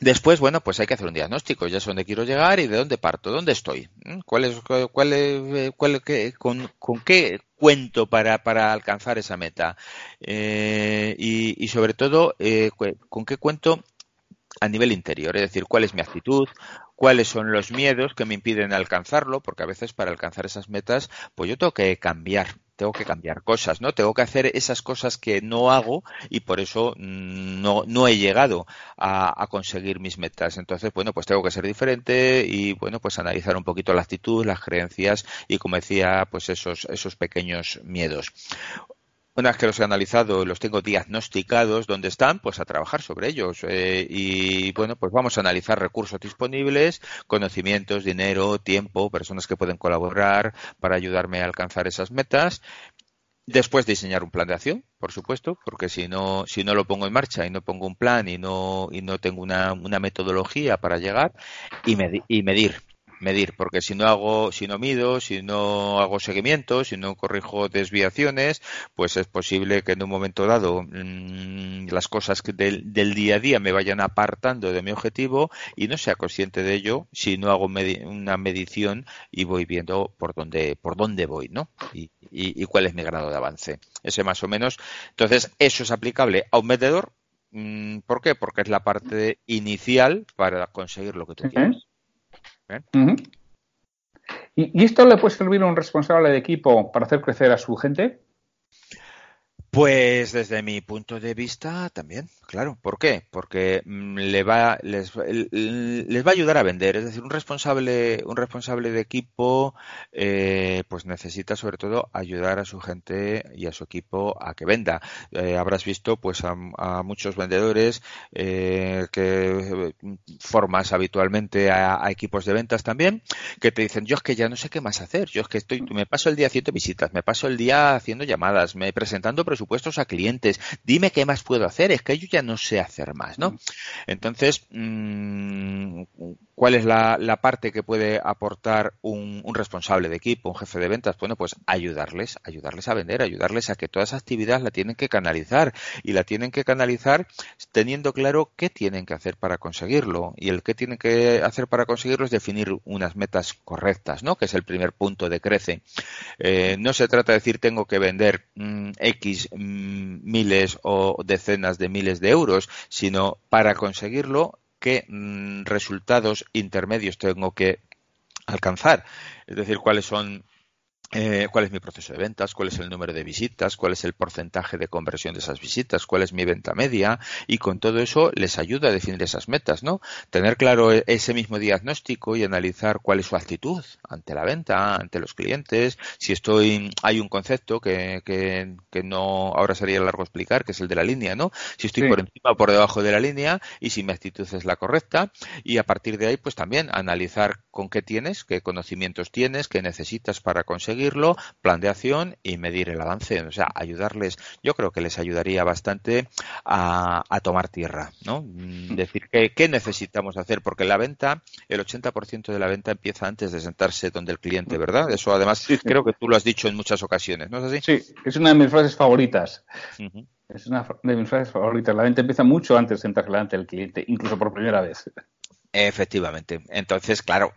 [SPEAKER 2] Después, bueno, pues hay que hacer un diagnóstico. Ya sé dónde quiero llegar y de dónde parto, dónde estoy, ¿Mm? cuál es, cuál es, cuál, qué, con, con, qué cuento para, para alcanzar esa meta eh, y, y, sobre todo eh, con qué cuento a nivel interior, es decir, cuál es mi actitud, cuáles son los miedos que me impiden alcanzarlo, porque a veces para alcanzar esas metas, pues yo tengo que cambiar, tengo que cambiar cosas, ¿no? Tengo que hacer esas cosas que no hago y por eso mm, no, no he llegado a, conseguir mis metas. Entonces, bueno, pues tengo que ser diferente y, bueno, pues analizar un poquito la actitud, las creencias y, como decía, pues esos, esos pequeños miedos. Una vez que los he analizado, los tengo diagnosticados dónde están, pues a trabajar sobre ellos. Eh, y bueno, pues vamos a analizar recursos disponibles, conocimientos, dinero, tiempo, personas que pueden colaborar para ayudarme a alcanzar esas metas. Después diseñar un plan de acción, por supuesto, porque si no, si no lo pongo en marcha y no pongo un plan y no, y no tengo una, una metodología para llegar y, y medir, medir, porque si no hago, si no mido, si no hago seguimiento, si no corrijo desviaciones, pues es posible que en un momento dado mmm, las cosas del, del, día a día me vayan apartando de mi objetivo y no sea consciente de ello si no hago una medición y voy viendo por dónde, por dónde voy, ¿no? Y, y, y, cuál es mi grado de avance. Ese más o menos. Entonces, eso es aplicable a un vendedor. Mm, ¿Por qué? Porque es la parte inicial para conseguir lo que tú quieres.
[SPEAKER 1] ¿Y, esto le puede servir a un responsable de equipo para hacer crecer a su gente?
[SPEAKER 2] Pues desde mi punto de vista también, claro. ¿Por qué? Porque mm, le va, les, les, va a ayudar a vender. Es decir, un responsable, un responsable de equipo, eh, pues necesita sobre todo ayudar a su gente y a su equipo a que venda. Eh, habrás visto, pues, a, muchos vendedores eh, que formas habitualmente a, equipos de ventas también, que te dicen, yo es que ya no sé qué más hacer. Yo es que estoy, me paso el día haciendo visitas, me paso el día haciendo llamadas, me presentando presupuestos a clientes, dime qué más puedo hacer, es que yo ya no sé hacer más, ¿no? Entonces, mmm, ¿cuál es la, parte que puede aportar un, responsable de equipo, un jefe de ventas? Bueno, pues ayudarles, ayudarles a vender, ayudarles a que toda esa actividad la tienen que canalizar y la tienen que canalizar teniendo claro qué tienen que hacer para conseguirlo. Y el qué tienen que hacer para conseguirlo es definir unas metas correctas, ¿no? Que es el primer punto de crece. Eh, no se trata de decir tengo que vender mm, X Mm, miles o decenas de miles de euros, sino para conseguirlo qué mm, resultados intermedios tengo que alcanzar. Es decir, cuáles son eh, cuál es mi proceso de ventas, cuál es el número de visitas, cuál es el porcentaje de conversión de esas visitas, cuál es mi venta media y con todo eso les ayuda a definir esas metas, ¿no? Tener claro e-, ese mismo diagnóstico y analizar cuál es su actitud ante la venta, ante los clientes, si estoy, hay un concepto que, que, que no, ahora sería largo explicar, que es el de la línea, ¿no? Si estoy por encima o por debajo de la línea y si mi actitud es la correcta. Y a partir de ahí pues también analizar con qué tienes, qué conocimientos tienes, qué necesitas para conseguir plan de acción y medir el avance. O sea, ayudarles, yo creo que les ayudaría bastante a, tomar tierra, ¿no? Mm, decir, ¿qué, ¿qué, necesitamos hacer? Porque la venta, el 80% de la venta empieza antes de sentarse donde el cliente, ¿verdad? Eso además creo que tú lo has dicho en muchas ocasiones, ¿no es así?
[SPEAKER 1] Sí, es una de mis frases favoritas. Es una de mis frases favoritas. La venta empieza mucho antes de sentarse delante del cliente, incluso por primera vez.
[SPEAKER 2] Efectivamente. Entonces, claro,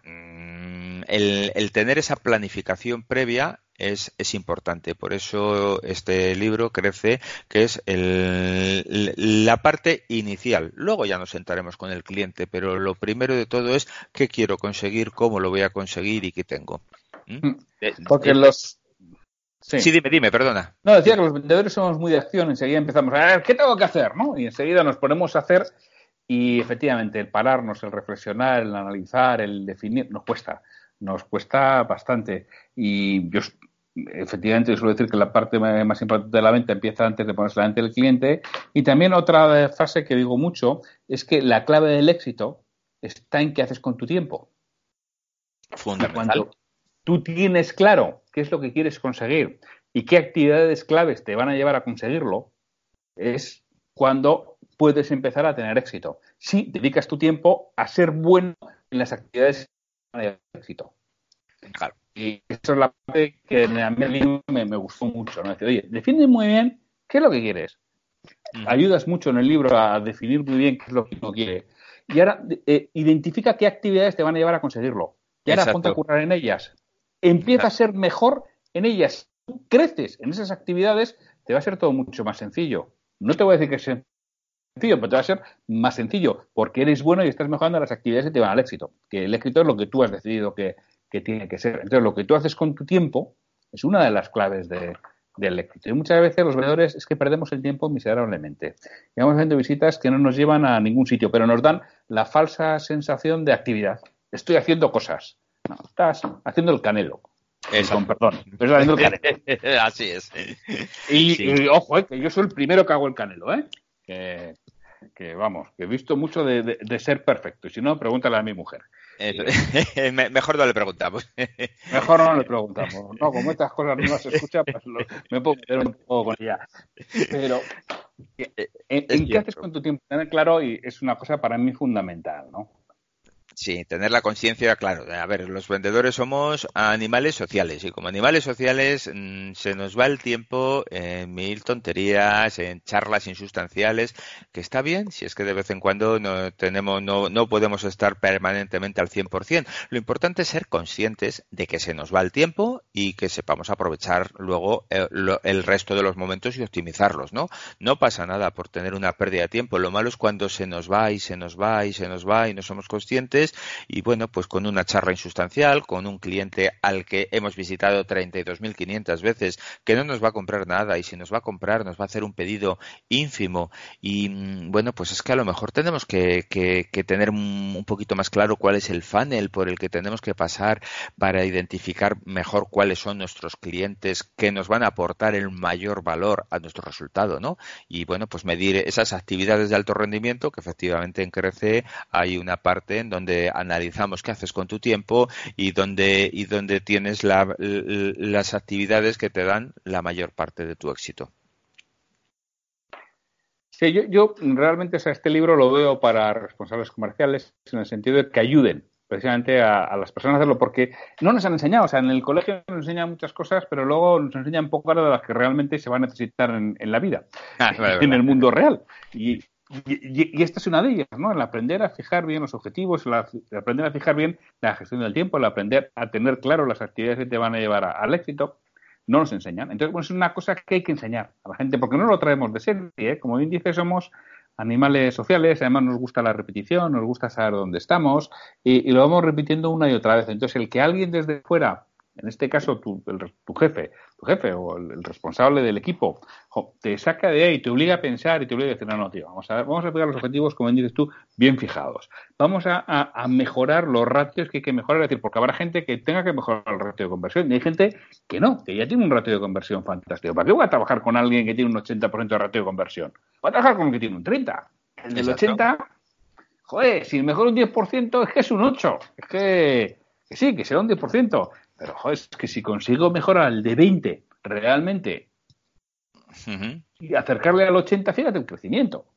[SPEAKER 2] el, tener esa planificación previa es, es, importante. Por eso este libro crece, que es el, la parte inicial. Luego ya nos sentaremos con el cliente, pero lo primero de todo es qué quiero conseguir, cómo lo voy a conseguir y qué tengo.
[SPEAKER 1] ¿Mm? Mm. Porque los...
[SPEAKER 2] Sí. dime, dime, perdona.
[SPEAKER 1] No, decía que los vendedores somos muy de acción, enseguida empezamos a ver qué tengo que hacer, ¿no? Y enseguida nos ponemos a hacer Y efectivamente, el pararnos, el reflexionar, el analizar, el definir, nos cuesta, nos cuesta bastante. Y yo efectivamente suelo decir que la parte más importante de la venta empieza antes de ponerse delante del cliente. Y también otra frase que digo mucho es que la clave del éxito está en qué haces con tu tiempo.
[SPEAKER 2] Fundamental. Cuando
[SPEAKER 1] tú tienes claro qué es lo que quieres conseguir y qué actividades claves te van a llevar a conseguirlo, es cuando puedes empezar a tener éxito. Si dedicas tu tiempo a ser bueno en las actividades que llevar éxito. Claro. Y eso es la parte que a mí me, me gustó mucho. ¿no? oye, define muy bien qué es lo que quieres. Ayudas mucho en el libro a definir muy bien qué es lo que uno quiere. Y ahora eh, identifica qué actividades te van a llevar a conseguirlo. Y ahora ponte a currar en ellas. Empieza a ser mejor en ellas. Tú creces en esas actividades, te va a ser todo mucho más sencillo. No te voy a decir que es sencillo, pero te va a ser más sencillo porque eres bueno y estás mejorando las actividades que te van al éxito. Que el éxito es lo que tú has decidido que, que tiene que ser. Entonces, lo que tú haces con tu tiempo es una de las claves de, del éxito. Y muchas veces los vendedores es que perdemos el tiempo miserablemente. Llevamos haciendo visitas que no nos llevan a ningún sitio, pero nos dan la falsa sensación de actividad. Estoy haciendo cosas. No, estás haciendo el canelo. Con perdón. Estás haciendo el
[SPEAKER 2] canelo. <laughs> Así es.
[SPEAKER 1] Y, ojo, eh, que yo soy el primero que hago el canelo, ¿eh? Que, vamos, que he visto mucho de, de ser perfecto. Y si no, pregúntale a mi mujer. <laughs>
[SPEAKER 2] Mejor no le preguntamos. <laughs>
[SPEAKER 1] Mejor no le preguntamos. No, como estas cosas no las escucha, pues me puedo meter un poco con ella. Pero, eh, ¿en, qué haces con tu tiempo? Tener claro y es una cosa para mí fundamental, ¿no?
[SPEAKER 2] Sí, tener la conciencia, claro. A ver, los vendedores somos animales sociales y como animales sociales mm, se nos va el tiempo en mil tonterías, en charlas insustanciales, que está bien si es que de vez en cuando no tenemos, no, no podemos estar permanentemente al 100%. Lo importante es ser conscientes de que se nos va el tiempo y que sepamos aprovechar luego el, eh, el resto de los momentos y optimizarlos, ¿no? No pasa nada por tener una pérdida de tiempo. Lo malo es cuando se nos va y se nos va y se nos va y no somos conscientes y bueno, pues con una charla insustancial, con un cliente al que hemos visitado 32.500 veces, que no nos va a comprar nada y si nos va a comprar nos va a hacer un pedido ínfimo y mm, bueno, pues es que a lo mejor tenemos que, tener un poquito más claro cuál es el funnel por el que tenemos que pasar para identificar mejor cuáles son nuestros clientes que nos van a aportar el mayor valor a nuestro resultado, ¿no? Y bueno, pues medir esas actividades de alto rendimiento que efectivamente en Crece hay una parte en donde analizamos qué haces con tu tiempo y dónde, y dónde tienes las actividades que te dan la mayor parte de tu éxito.
[SPEAKER 1] Sí, yo, realmente este libro lo veo para responsables comerciales en el sentido de que ayuden precisamente a, las personas a hacerlo, porque no nos han enseñado, o sea, en el colegio nos enseñan muchas cosas, pero luego nos enseñan pocas de las que realmente se van a necesitar en, la vida, ah, en el mundo real. Y, y, esta es una de ellas, ¿no? El aprender a fijar bien los objetivos, el, aprender a fijar bien la gestión del tiempo, el aprender a tener claro las actividades que te van a llevar al éxito, no nos enseñan. Entonces, bueno, es una cosa que hay que enseñar a la gente, porque no lo traemos de serie, ¿eh? Como bien dice, somos animales sociales, además nos gusta la repetición, nos gusta saber dónde estamos y, y, lo vamos repitiendo una y otra vez. Entonces, el que alguien desde fuera en este caso tu, tu jefe, tu jefe o el, responsable del equipo, te saca de ahí, te obliga a pensar y te obliga a decir, no, no, tío, vamos a ver, vamos a pegar los objetivos, como dices tú, bien fijados. Vamos a, a, mejorar los ratios que hay que mejorar, es decir, porque habrá gente que tenga que mejorar el ratio de conversión y hay gente que no, que ya tiene un ratio de conversión fantástico. ¿Para qué voy a trabajar con alguien que tiene un 80% de ratio de conversión? Voy a trabajar con el que tiene un 30%. El del 80%, joder, si mejor un 10% es que es un 8%. Es que, que sí, que será un 10%. Pero, joder, es que si consigo mejorar al de 20 realmente y acercarle al 80, fíjate el crecimiento.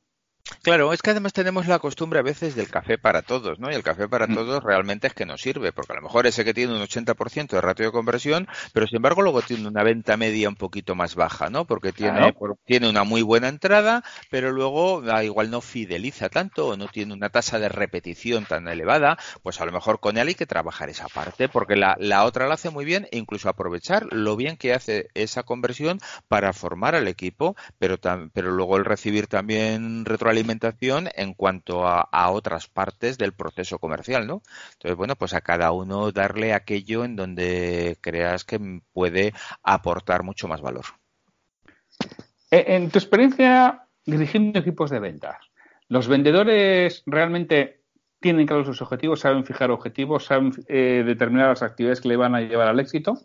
[SPEAKER 2] Claro, es que además tenemos la costumbre a veces del café para todos, ¿no? Y el café para mm. todos realmente es que nos sirve, porque a lo mejor ese que tiene un 80% de ratio de conversión, pero sin embargo luego tiene una venta media un poquito más baja, ¿no? Porque tiene, tiene una muy buena entrada, pero luego ah, igual no fideliza tanto o no tiene una tasa de repetición tan elevada, pues a lo mejor con él hay que trabajar esa parte, porque la, la otra la hace muy bien e incluso aprovechar lo bien que hace esa conversión para formar al equipo, pero, pero luego el recibir también retroalimentación alimentación en cuanto a, otras partes del proceso comercial, ¿no? Entonces, bueno, pues a cada uno darle aquello en donde creas que puede aportar mucho más valor.
[SPEAKER 1] Eh, en tu experiencia dirigiendo equipos de ventas, ¿Los vendedores realmente tienen claros sus objetivos, saben fijar objetivos, saben eh, determinar las actividades que le van a llevar al éxito?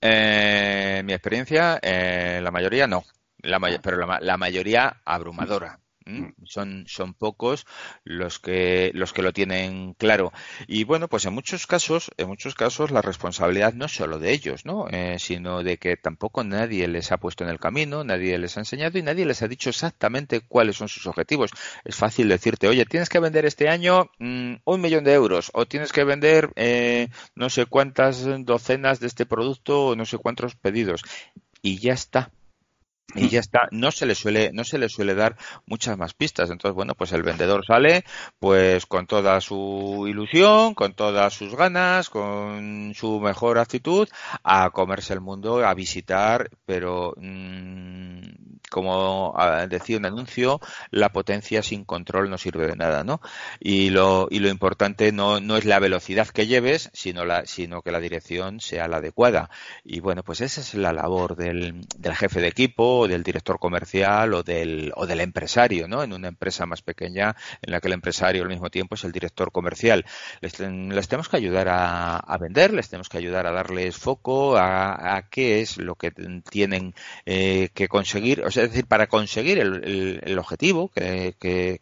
[SPEAKER 2] Eh, en mi experiencia, eh, la mayoría no, la pero la mayoría abrumadora. Mm. Son, son pocos los que, los que lo tienen claro. Y bueno, pues en muchos casos, en muchos casos la responsabilidad no es solo de ellos, ¿no? Eh, sino de que tampoco nadie les ha puesto en el camino, nadie les ha enseñado y nadie les ha dicho exactamente cuáles son sus objetivos. Es fácil decirte, oye, tienes que vender este año mm, un millón de euros o tienes que vender eh, no sé cuántas docenas de este producto o no sé cuántos pedidos. Y ya está y ya está no se le suele no se le suele dar muchas más pistas entonces bueno pues el vendedor sale pues con toda su ilusión con todas sus ganas con su mejor actitud a comerse el mundo a visitar pero mmm, como ah, decía un anuncio, la potencia sin control no sirve de nada, ¿no? Y lo, y lo importante no, no es la velocidad que lleves, sino, la, sino que la dirección sea la adecuada. Y bueno, pues esa es la labor del, del jefe de equipo, o del director comercial, o del, o del empresario, ¿no? En una empresa más pequeña, en la que el empresario al mismo tiempo es el director comercial. Les, tenemos que ayudar a, vender, les tenemos que ayudar a darles foco a, qué es lo que tienen eh, que conseguir. O sea, es decir, para conseguir el, objetivo que,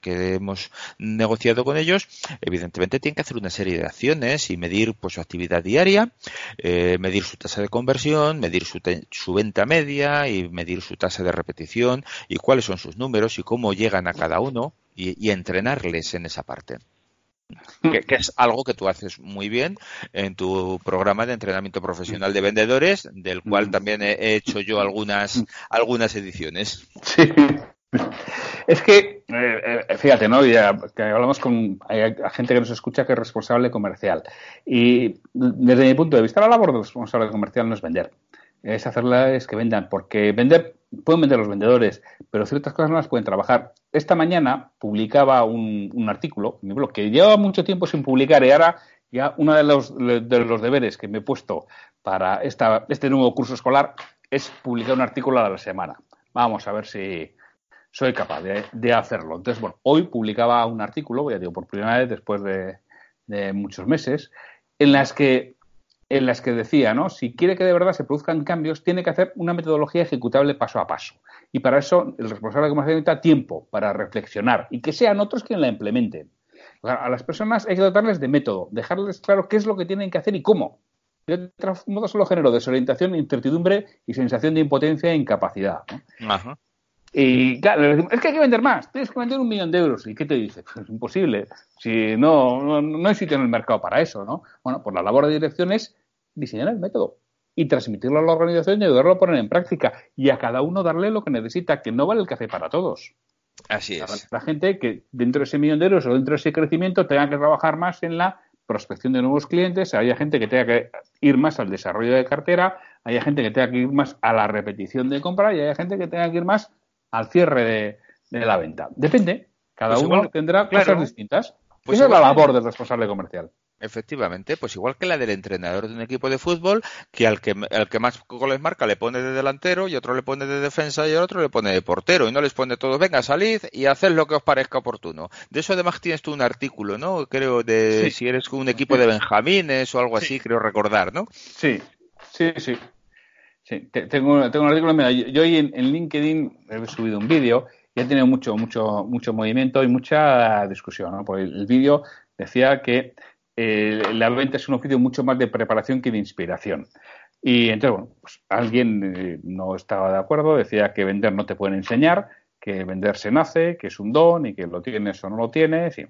[SPEAKER 2] hemos negociado con ellos, evidentemente tienen que hacer una serie de acciones y medir pues, su actividad diaria, eh, medir su tasa de conversión, medir su, su venta media y medir su tasa de repetición y cuáles son sus números y cómo llegan a cada uno y, entrenarles en esa parte. Que, es algo que tú haces muy bien en tu programa de entrenamiento profesional de vendedores, del cual también he hecho yo algunas, algunas ediciones.
[SPEAKER 1] Sí. Es que, eh, eh, fíjate, ¿no? Ya, que hablamos con hay gente que nos escucha que es responsable comercial. Y desde mi punto de vista, la labor del responsable comercial no es vender es hacerlas que vendan, porque vender, pueden vender los vendedores, pero ciertas cosas no las pueden trabajar. Esta mañana publicaba un, un artículo, mi blog, que lleva mucho tiempo sin publicar y ahora ya uno de los, de los deberes que me he puesto para esta, este nuevo curso escolar es publicar un artículo a la semana. Vamos a ver si soy capaz de, hacerlo. Entonces, bueno, hoy publicaba un artículo, ya digo, por primera vez después de, de muchos meses, en las que en las que decía, ¿no? Si quiere que de verdad se produzcan cambios, tiene que hacer una metodología ejecutable paso a paso. Y para eso el responsable de comercio necesita tiempo para reflexionar y que sean otros quienes la implementen. A las personas hay que dotarles de método, dejarles claro qué es lo que tienen que hacer y cómo. De otro modo solo genero desorientación, incertidumbre y sensación de impotencia e incapacidad. Ajá. Y claro, es que hay que vender más, tienes que vender un millón de euros. ¿Y qué te dice? Pues es imposible. Si no, no, no, hay sitio en el mercado para eso, ¿no? Bueno, pues la labor de dirección es diseñar el método y transmitirlo a la organización y ayudarlo a poner en práctica y a cada uno darle lo que necesita, que no vale el café para todos.
[SPEAKER 2] Así es.
[SPEAKER 1] La gente que dentro de ese millón de euros o dentro de ese crecimiento tenga que trabajar más en la prospección de nuevos clientes, haya gente que tenga que ir más al desarrollo de cartera, haya gente que tenga que ir más a la repetición de compra y haya gente que tenga que ir más al cierre de, la venta. Depende, cada pues uno tendrá cosas distintas. Pues Esa es la labor del responsable comercial.
[SPEAKER 2] Efectivamente, pues igual que la del entrenador de un equipo de fútbol, que al que, al que más goles marca le pone de delantero y otro le pone de defensa y el otro le pone de portero y no les pone todos, venga, salid y haced lo que os parezca oportuno. De eso además tienes tú un artículo, ¿no? Creo de si eres un equipo de benjamines o algo así, creo recordar, ¿no?
[SPEAKER 1] Sí, sí, sí. sí. Tengo, tengo un artículo, mira, yo hoy en, en LinkedIn he subido un vídeo y ha tenido mucho, mucho, mucho movimiento y mucha discusión, ¿no? Porque el vídeo decía que eh, la venta es un oficio mucho más de preparación que de inspiración. Y entonces, bueno, pues alguien eh, no estaba de acuerdo, decía que vender no te pueden enseñar, que vender se nace, que es un don y que lo tienes o no lo tienes. Y,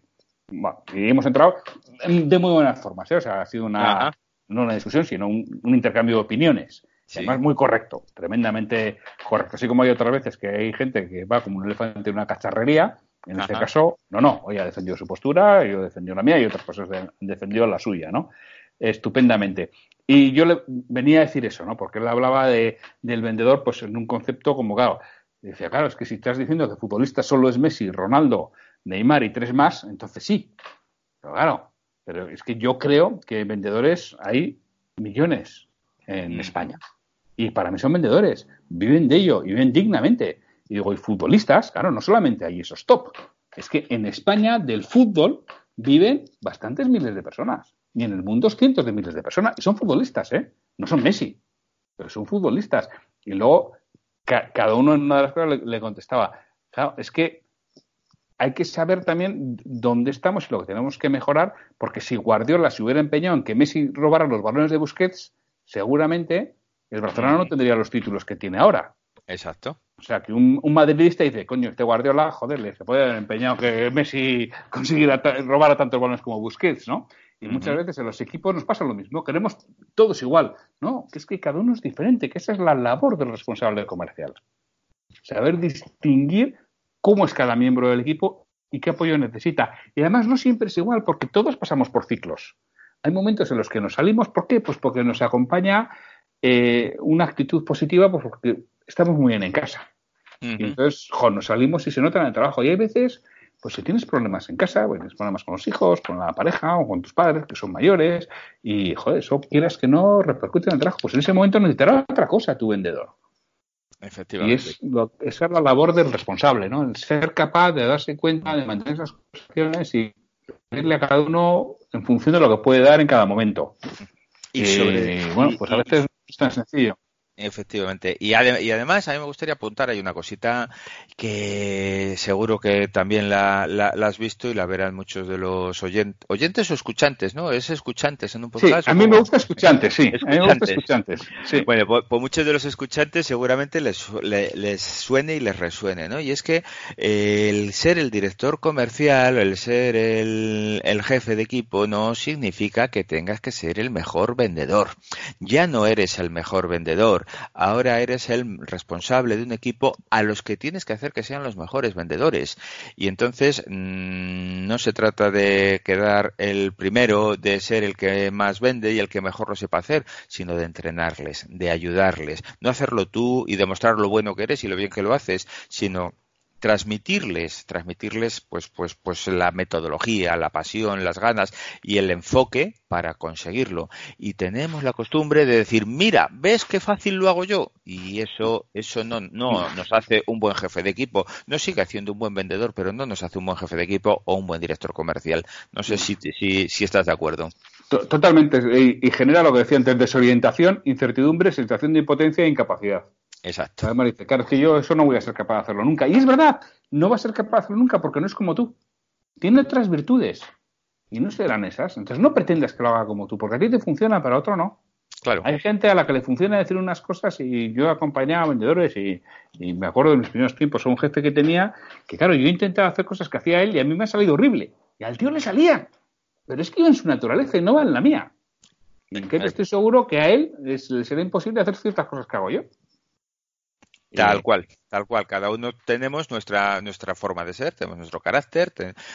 [SPEAKER 1] hemos entrado de muy buenas formas, ¿eh? o sea, ha sido una, no una discusión, sino un, intercambio de opiniones. Además, muy correcto, tremendamente correcto. Así como hay otras veces que hay gente que va como un elefante en una cacharrería en este caso, no, no, ella defendió su postura, yo defendió la mía y otras personas defendió la suya, ¿no? Estupendamente. Y yo le venía a decir eso, ¿no? Porque él hablaba de, del vendedor, pues en un concepto como, claro, decía, claro, es que si estás diciendo que futbolista solo es Messi, Ronaldo, Neymar y tres más, entonces sí. Pero claro, pero es que yo creo que vendedores hay millones en mm. España. Y para mí son vendedores, viven de ello y viven dignamente. Y digo, y futbolistas, claro, no solamente hay esos top, es que en España del fútbol viven bastantes miles de personas. Y en el mundo cientos de miles de personas. Y son futbolistas, ¿eh? No son Messi, pero son futbolistas. Y luego cada uno en una de las cosas le, contestaba, claro, es que hay que saber también dónde estamos y lo que tenemos que mejorar, porque si Guardiola se hubiera empeñado en que Messi robara los balones de Busquets, seguramente el Barcelona no tendría los títulos que tiene ahora.
[SPEAKER 2] Exacto.
[SPEAKER 1] O sea, que un, madridista dice, coño, este Guardiola, joder, se puede haber empeñado que Messi <laughs> consiguiera robar a tantos balones como Busquets, ¿no? Y muchas veces en los equipos nos pasa lo mismo, queremos todos igual. No, que es que cada uno es diferente, que esa es la labor del responsable comercial. Saber distinguir cómo es cada miembro del equipo y qué apoyo necesita. Y además no siempre es igual, porque todos pasamos por ciclos. Hay momentos en los que nos salimos, ¿por qué? Pues porque nos acompaña eh, una actitud positiva, pues porque estamos muy bien en casa. Y entonces, nos salimos y se nota en el trabajo. Y hay veces pues si tienes problemas en casa, pues tienes problemas con los hijos, con la pareja o con tus padres que son mayores y, joder, eso quieras que no repercute en el trabajo, pues en ese momento necesitará otra cosa tu vendedor.
[SPEAKER 2] Efectivamente.
[SPEAKER 1] Y es esa es la labor del responsable, ¿no? El ser capaz de darse cuenta, de mantener esas conversaciones y pedirle a cada uno en función de lo que puede dar en cada momento. Y, eh, bueno, pues a veces no es tan sencillo.
[SPEAKER 2] Efectivamente. Y, además, a mí me gustaría apuntar, hay una cosita que seguro que también la, has visto y la verán muchos de los oyentes, oyentes o escuchantes, ¿no? Es escuchantes en un podcast.
[SPEAKER 1] Sí, a mí me gusta escuchantes, sí. A mí me gusta escuchantes. Sí.
[SPEAKER 2] Bueno, pues, pues, muchos de los escuchantes seguramente les, les, suene y les resuene, ¿no? Y es que el ser el director comercial, el ser el, el jefe de equipo, no significa que tengas que ser el mejor vendedor. Ya no eres el mejor vendedor ahora eres el responsable de un equipo a los que tienes que hacer que sean los mejores vendedores. Y entonces mm, no se trata de quedar el primero, de ser el que más vende y el que mejor lo sepa hacer, sino de entrenarles, de ayudarles. No hacerlo tú y demostrar lo bueno que eres y lo bien que lo haces, sino transmitirles, transmitirles pues, pues, pues la metodología, la pasión, las ganas y el enfoque para conseguirlo. Y tenemos la costumbre de decir, mira, ¿ves qué fácil lo hago yo? Y eso, eso no, no nos hace un buen jefe de equipo. No sigue haciendo un buen vendedor, pero no nos hace un buen jefe de equipo o un buen director comercial. No sé si, si, si estás de acuerdo.
[SPEAKER 1] Totalmente. Y, genera lo que decía antes, desorientación, incertidumbre, sensación de impotencia e incapacidad.
[SPEAKER 2] Exacto.
[SPEAKER 1] Además dice, claro, es que yo eso no voy a ser capaz de hacerlo nunca. Y es verdad, no va a ser capaz de hacerlo nunca porque no es como tú. Tiene otras virtudes y no serán esas. Entonces no pretendas que lo haga como tú, porque a ti te funciona, pero a otro no.
[SPEAKER 2] Claro.
[SPEAKER 1] Hay gente a la que le funciona decir unas cosas y yo acompañaba a vendedores y, me acuerdo de mis primeros tiempos, un jefe que tenía que, claro, yo intentaba hacer cosas que hacía él y a mí me ha salido horrible. Y al tío le salía. Pero es que iba en su naturaleza y no va en la mía. Y en que estoy seguro que a él le será imposible hacer ciertas cosas que hago yo.
[SPEAKER 2] Tal cual, tal cual. Cada uno tenemos nuestra nuestra forma de ser, tenemos nuestro carácter.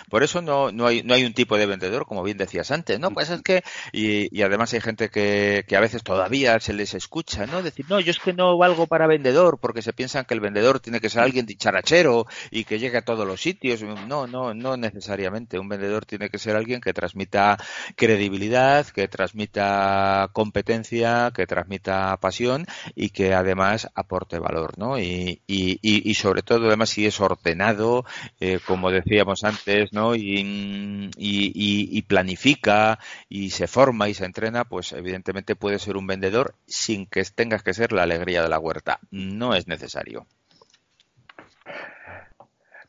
[SPEAKER 2] Por eso no, no, hay, no hay un tipo de vendedor, como bien decías antes, ¿no? Pues es que, y, y además hay gente que, que, a veces todavía se les escucha, ¿no? Decir, no, yo es que no valgo para vendedor, porque se piensan que el vendedor tiene que ser alguien dicharachero y que llegue a todos los sitios. No, no, no necesariamente. Un vendedor tiene que ser alguien que transmita credibilidad, que transmita competencia, que transmita pasión y que además aporte valor, ¿no? Y, y, sobre todo, además, si es ordenado, eh, como decíamos antes, ¿no? Y, y, planifica y se forma y se entrena, pues evidentemente puede ser un vendedor sin que tengas que ser la alegría de la huerta. No es necesario.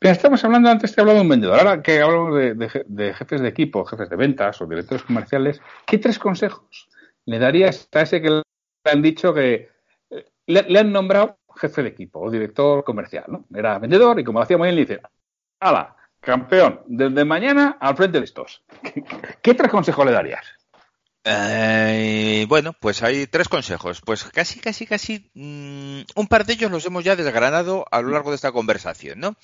[SPEAKER 1] Bien, estamos hablando, antes te he hablado de un vendedor, ahora que hablamos de, jefes de equipo, jefes de ventas o directores comerciales, ¿qué tres consejos le darías a ese que le han dicho que eh, le han nombrado jefe de equipo o director comercial, ¿no? Era vendedor y como hacía muy bien, le dice, ¡hala! Campeón, desde mañana al frente de estos. <laughs> ¿Qué, tres consejos le darías?
[SPEAKER 2] Eh, bueno, pues hay tres consejos. Pues casi, casi, casi mm, un par de ellos los hemos ya desgranado a lo largo de esta conversación, ¿no?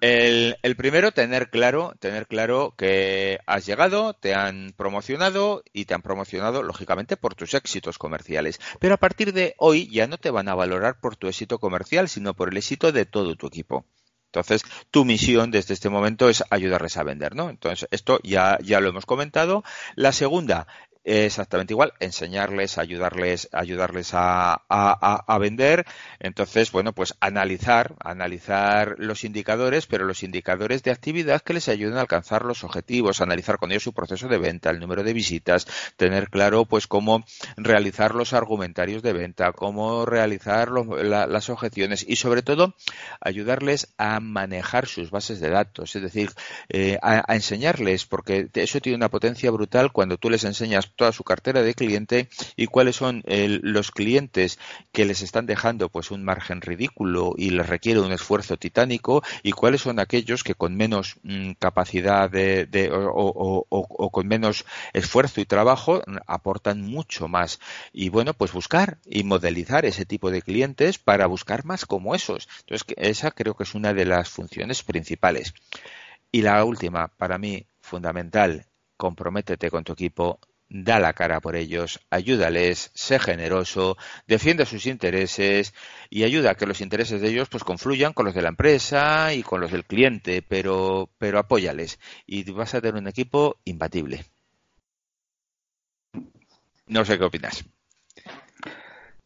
[SPEAKER 2] El, el, primero, tener claro, tener claro que has llegado, te han promocionado y te han promocionado, lógicamente, por tus éxitos comerciales. Pero a partir de hoy ya no te van a valorar por tu éxito comercial, sino por el éxito de todo tu equipo. Entonces, tu misión desde este momento es ayudarles a vender, ¿no? Entonces, esto ya, ya lo hemos comentado. La segunda, exactamente igual, enseñarles, ayudarles, ayudarles a, a, vender. Entonces, bueno, pues analizar, analizar los indicadores, pero los indicadores de actividad que les ayuden a alcanzar los objetivos, analizar con ellos su proceso de venta, el número de visitas, tener claro, pues, cómo realizar los argumentarios de venta, cómo realizar las objeciones y, sobre todo, ayudarles a manejar sus bases de datos, es decir, eh, a, a enseñarles, porque eso tiene una potencia brutal cuando tú les enseñas toda su cartera de cliente y cuáles son los clientes que les están dejando pues un margen ridículo y les requiere un esfuerzo titánico y cuáles son aquellos que con menos mm, capacidad de, o, con menos esfuerzo y trabajo mm, aportan mucho más. Y bueno pues buscar y modelizar ese tipo de clientes para buscar más como esos. Entonces esa creo que es una de las funciones principales. Y la última para mí fundamental comprométete con tu equipo da la cara por ellos, ayúdales, sé generoso, defiende sus intereses y ayuda a que los intereses de ellos pues confluyan con los de la empresa y con los del cliente, pero, pero apóyales y vas a tener un equipo imbatible. No sé qué opinas.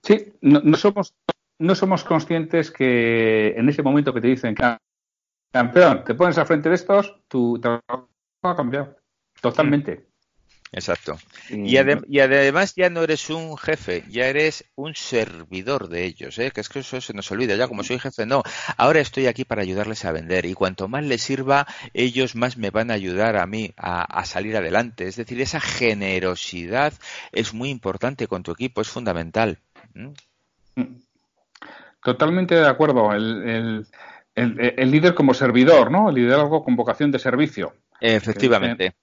[SPEAKER 1] Sí, no, somos, no somos conscientes que en ese momento que te dicen, campeón, te pones al frente de estos, tu trabajo ha cambiado totalmente.
[SPEAKER 2] Exacto. Y, además ya no eres un jefe, ya eres un servidor de ellos, ¿eh? que es que eso se nos olvida, ya como soy jefe, no, ahora estoy aquí para ayudarles a vender y cuanto más les sirva, ellos más me van a ayudar a mí a, salir adelante. Es decir, esa generosidad es muy importante con tu equipo, es fundamental.
[SPEAKER 1] Totalmente de acuerdo. El, líder como servidor, ¿no? El liderazgo con vocación de servicio.
[SPEAKER 2] Efectivamente.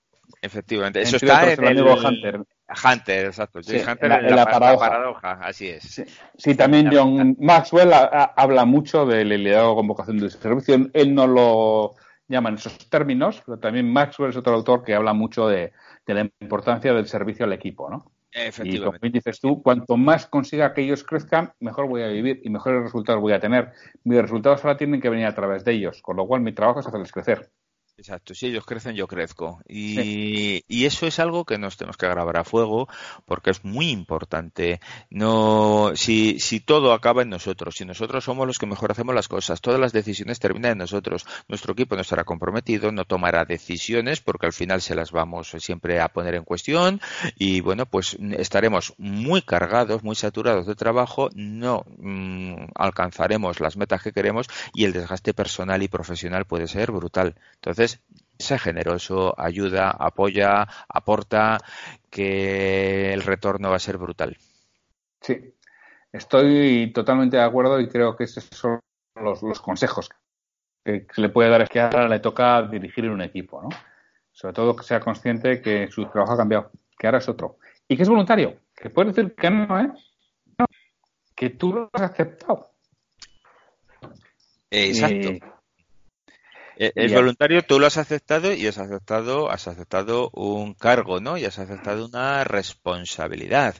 [SPEAKER 2] Efectivamente, eso está en el, Hunter. Hunter, exacto. Hunter
[SPEAKER 1] en la, paradoja.
[SPEAKER 2] así es.
[SPEAKER 1] Sí, también John Maxwell habla mucho del liderazgo con vocación de servicio. Él no lo llama en esos términos, pero también Maxwell es otro autor que habla mucho de, la importancia del servicio al equipo, ¿no?
[SPEAKER 2] Efectivamente.
[SPEAKER 1] Y como dices tú, cuanto más consiga que ellos crezcan, mejor voy a vivir y mejores resultados voy a tener. Mis resultados ahora tienen que venir a través de ellos, con lo cual mi trabajo es hacerles crecer.
[SPEAKER 2] Exacto, si ellos crecen, yo crezco. Y, y, eso es algo que nos tenemos que grabar a fuego porque es muy importante. No, si, si todo acaba en nosotros, si nosotros somos los que mejor hacemos las cosas, todas las decisiones terminan en nosotros, nuestro equipo no estará comprometido, no tomará decisiones porque al final se las vamos siempre a poner en cuestión y bueno, pues estaremos muy cargados, muy saturados de trabajo, no mm, alcanzaremos las metas que queremos y el desgaste personal y profesional puede ser brutal. Entonces, sea generoso, ayuda, apoya, aporta, que el retorno va a ser brutal.
[SPEAKER 1] Sí, estoy totalmente de acuerdo y creo que esos son los, consejos que se le puede dar es que ahora le toca dirigir un equipo, ¿no? Sobre todo que sea consciente que su trabajo ha cambiado, que ahora es otro. Y que es voluntario, que puede decir que no, ¿eh? que tú lo has aceptado.
[SPEAKER 2] Exacto. Eh, el voluntario tú lo has aceptado y has aceptado, has aceptado un cargo, ¿no? Y has aceptado una responsabilidad.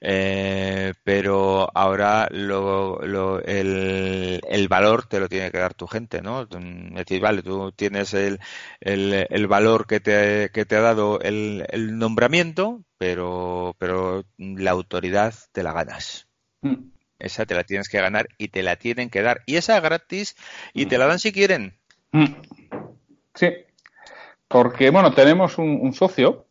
[SPEAKER 2] Eh, pero ahora lo, el, el, valor te lo tiene que dar tu gente, ¿no? decir, vale, tú tienes el, el, el valor que te, que te ha dado el, el nombramiento, pero, pero la autoridad te la ganas. Mm. Esa te la tienes que ganar y te la tienen que dar. Y esa gratis y te la dan si quieren. Mm.
[SPEAKER 1] Sí, porque bueno, tenemos un, socio,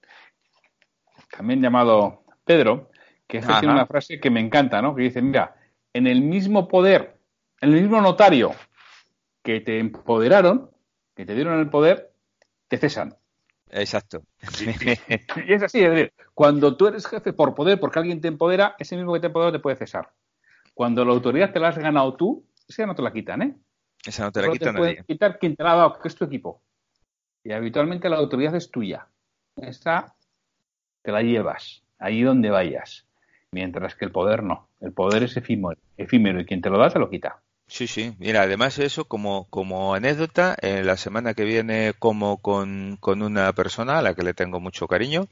[SPEAKER 1] también llamado Pedro, que tiene una frase que me encanta, ¿no? Que dice, mira, en el mismo poder, en el mismo notario que te empoderaron, que te dieron el poder, te cesan.
[SPEAKER 2] Exacto. <laughs>
[SPEAKER 1] y es así, es decir, cuando tú eres jefe por poder, porque alguien te empodera, ese mismo que te empodera te puede cesar. Cuando la autoridad te la has ganado tú, esa no te la quitan, ¿eh?
[SPEAKER 2] Esa no te la quita
[SPEAKER 1] te quitar quien te la ha dado, que es tu equipo. Y habitualmente la autoridad es tuya. Esa te la llevas ahí donde vayas. Mientras que el poder no. El poder es efímero, efímero y quien te lo da te lo quita.
[SPEAKER 2] Sí, sí. Mira, además eso, como, como anécdota, en la semana que viene como con, con una persona a la que le tengo mucho cariño,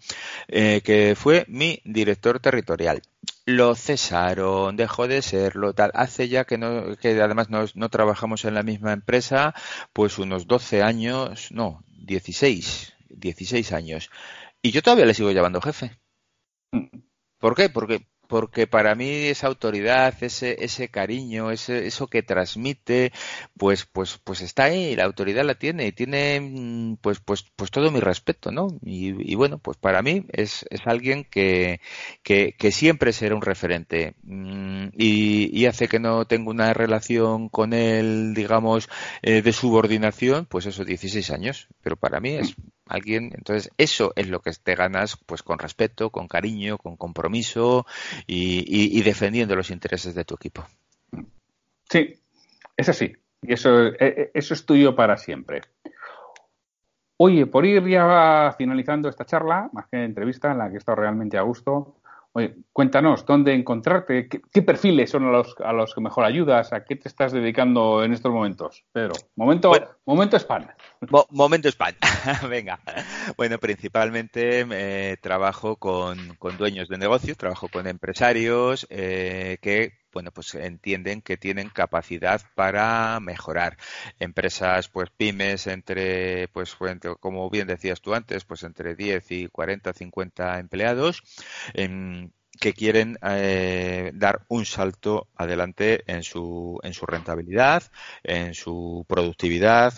[SPEAKER 2] eh, que fue mi director territorial lo cesaron, dejó de serlo, tal. Hace ya que, no, que además no, no trabajamos en la misma empresa, pues unos 12 años, no, 16, 16 años. Y yo todavía le sigo llamando jefe. ¿Por qué? Porque porque para mí esa autoridad, ese, ese cariño, ese, eso que transmite, pues, pues, pues está ahí, la autoridad la tiene y tiene, mm, pues, pues, pues todo mi respeto, ¿no? Y, bueno, pues para mí es, alguien que, que, siempre será un referente mm, y, hace que no tenga una relación con él, digamos, eh, de subordinación, pues eso, 16 años, pero para mí es alguien. Entonces, eso es lo que te ganas pues con respeto, con cariño, con compromiso y, defendiendo los intereses de tu equipo.
[SPEAKER 1] Sí, es así. Y eso, e, e, eso es tuyo para siempre. Oye, por ir ya finalizando esta charla, más que entrevista en la que he estado realmente a gusto, Oye, cuéntanos, ¿dónde encontrarte? ¿Qué, perfiles son a los, a los que mejor ayudas? ¿A qué te estás dedicando en estos momentos? Pedro, momento, momento spam.
[SPEAKER 2] momento spam, <laughs> venga. Bueno, principalmente eh, trabajo con, con, dueños de negocios, trabajo con empresarios eh, que bueno, pues entienden que tienen capacidad para mejorar. Empresas, pues pymes, entre, pues como bien decías tú antes, pues entre 10 y 40, 50 empleados. que quieren eh, dar un salto adelante en su, en su rentabilidad, en su productividad,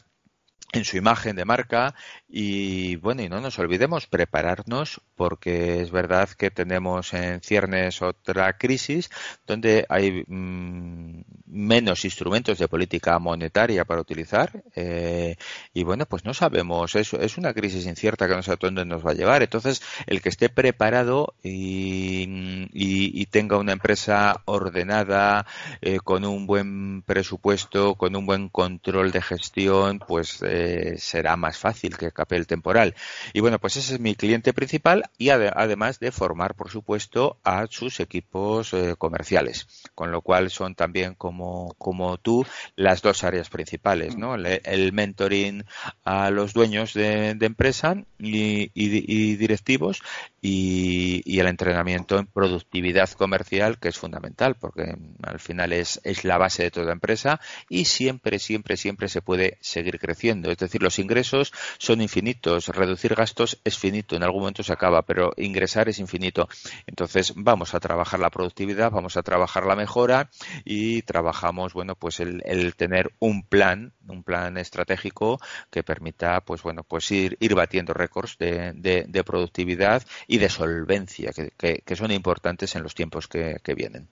[SPEAKER 2] en su imagen de marca y bueno, y no nos olvidemos prepararnos porque es verdad que tenemos en ciernes otra crisis donde hay mm, menos instrumentos de política monetaria para utilizar eh, y bueno, pues no sabemos, es, es una crisis incierta que no sé a dónde nos va a llevar. Entonces, el que esté preparado y, y, tenga una empresa ordenada, eh, con un buen presupuesto, con un buen control de gestión, pues eh, será más fácil que el temporal. Y bueno, pues ese es mi cliente principal y además de formar, por supuesto, a sus equipos eh, comerciales, con lo cual son también como, como tú las dos áreas principales, ¿no? El, mentoring a los dueños de, empresa y, directivos y, el entrenamiento en productividad comercial, que es fundamental, porque al final es, es la base de toda empresa y siempre, siempre, siempre se puede seguir creciendo. Es decir, los ingresos son infinitos, reducir gastos es finito, en algún momento se acaba, pero ingresar es infinito. Entonces vamos a trabajar la productividad, vamos a trabajar la mejora y trabajamos, bueno, pues el, tener un plan, un plan estratégico que permita, pues bueno, pues ir, ir batiendo récords de, productividad y de solvencia que, son importantes en los tiempos que, vienen.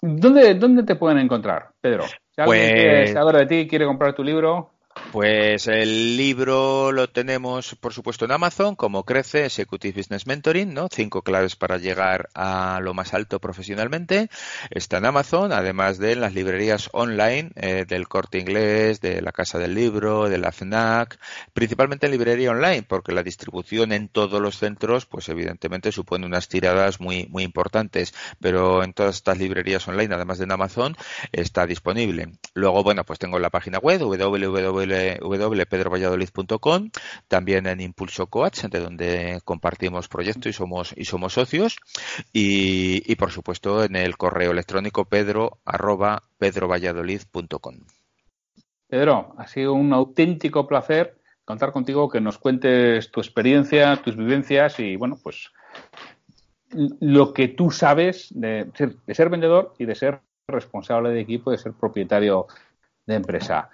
[SPEAKER 1] ¿Dónde, ¿Dónde te pueden encontrar, Pedro? Si alguien pues... quiere saber de ti, quiere comprar tu libro,
[SPEAKER 2] pues el libro lo tenemos, por supuesto, en Amazon, como crece Executive Business Mentoring, ¿no? Cinco claves para llegar a lo más alto profesionalmente. Está en Amazon, además de en las librerías online eh, del Corte Inglés, de la Casa del Libro, de la FNAC, principalmente en librería online, porque la distribución en todos los centros, pues evidentemente supone unas tiradas muy, muy importantes, pero en todas estas librerías online, además de en Amazon, está disponible. Luego, bueno, pues tengo la página web www www.pedrovalladolid.com, también en Impulso Coach, de donde compartimos proyectos y somos, y somos socios, y, por supuesto en el correo electrónico pedro arroba pedrovalladolid.com.
[SPEAKER 1] Pedro, ha sido un auténtico placer contar contigo, que nos cuentes tu experiencia, tus vivencias y, bueno, pues lo que tú sabes de ser, de ser vendedor y de ser responsable de equipo, de ser propietario de empresa.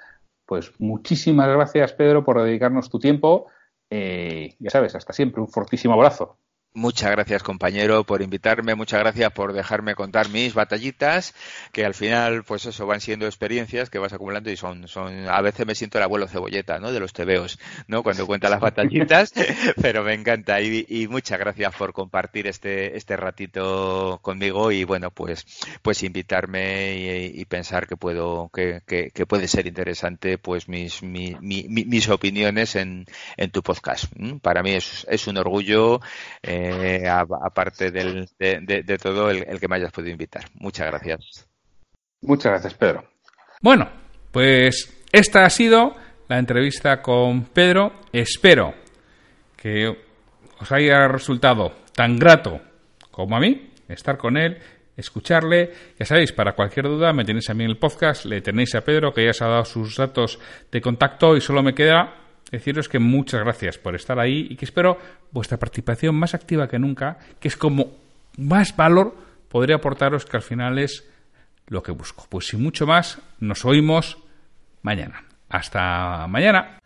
[SPEAKER 1] Pues muchísimas gracias, Pedro, por dedicarnos tu tiempo. Eh, ya sabes, hasta siempre. Un fortísimo abrazo.
[SPEAKER 2] Muchas gracias, compañero, por invitarme. Muchas gracias por dejarme contar mis batallitas, que al final, pues eso, van siendo experiencias que vas acumulando y son, son, a veces me siento el abuelo cebolleta, ¿no? De los tebeos, ¿no? Cuando cuenta las batallitas, <laughs> pero me encanta y, muchas gracias por compartir este, este ratito conmigo y bueno, pues, pues invitarme y, pensar que puedo, que, que, puede ser interesante, pues mis, mis opiniones en, en tu podcast. Para mí es, es un orgullo. Eh, eh, aparte del, de, todo, el, que me hayas podido invitar. Muchas gracias.
[SPEAKER 1] Muchas gracias, Pedro.
[SPEAKER 3] Bueno, pues esta ha sido la entrevista con Pedro. Espero que os haya resultado tan grato como a mí estar con él, escucharle. Ya sabéis, para cualquier duda me tenéis a mí en el podcast, le tenéis a Pedro que ya se ha dado sus datos de contacto y solo me queda
[SPEAKER 1] deciros que muchas gracias por estar ahí y que espero vuestra participación más activa que nunca, que es como más valor podría aportaros que al final es lo que busco. Pues sin mucho más, nos oímos mañana. Hasta mañana.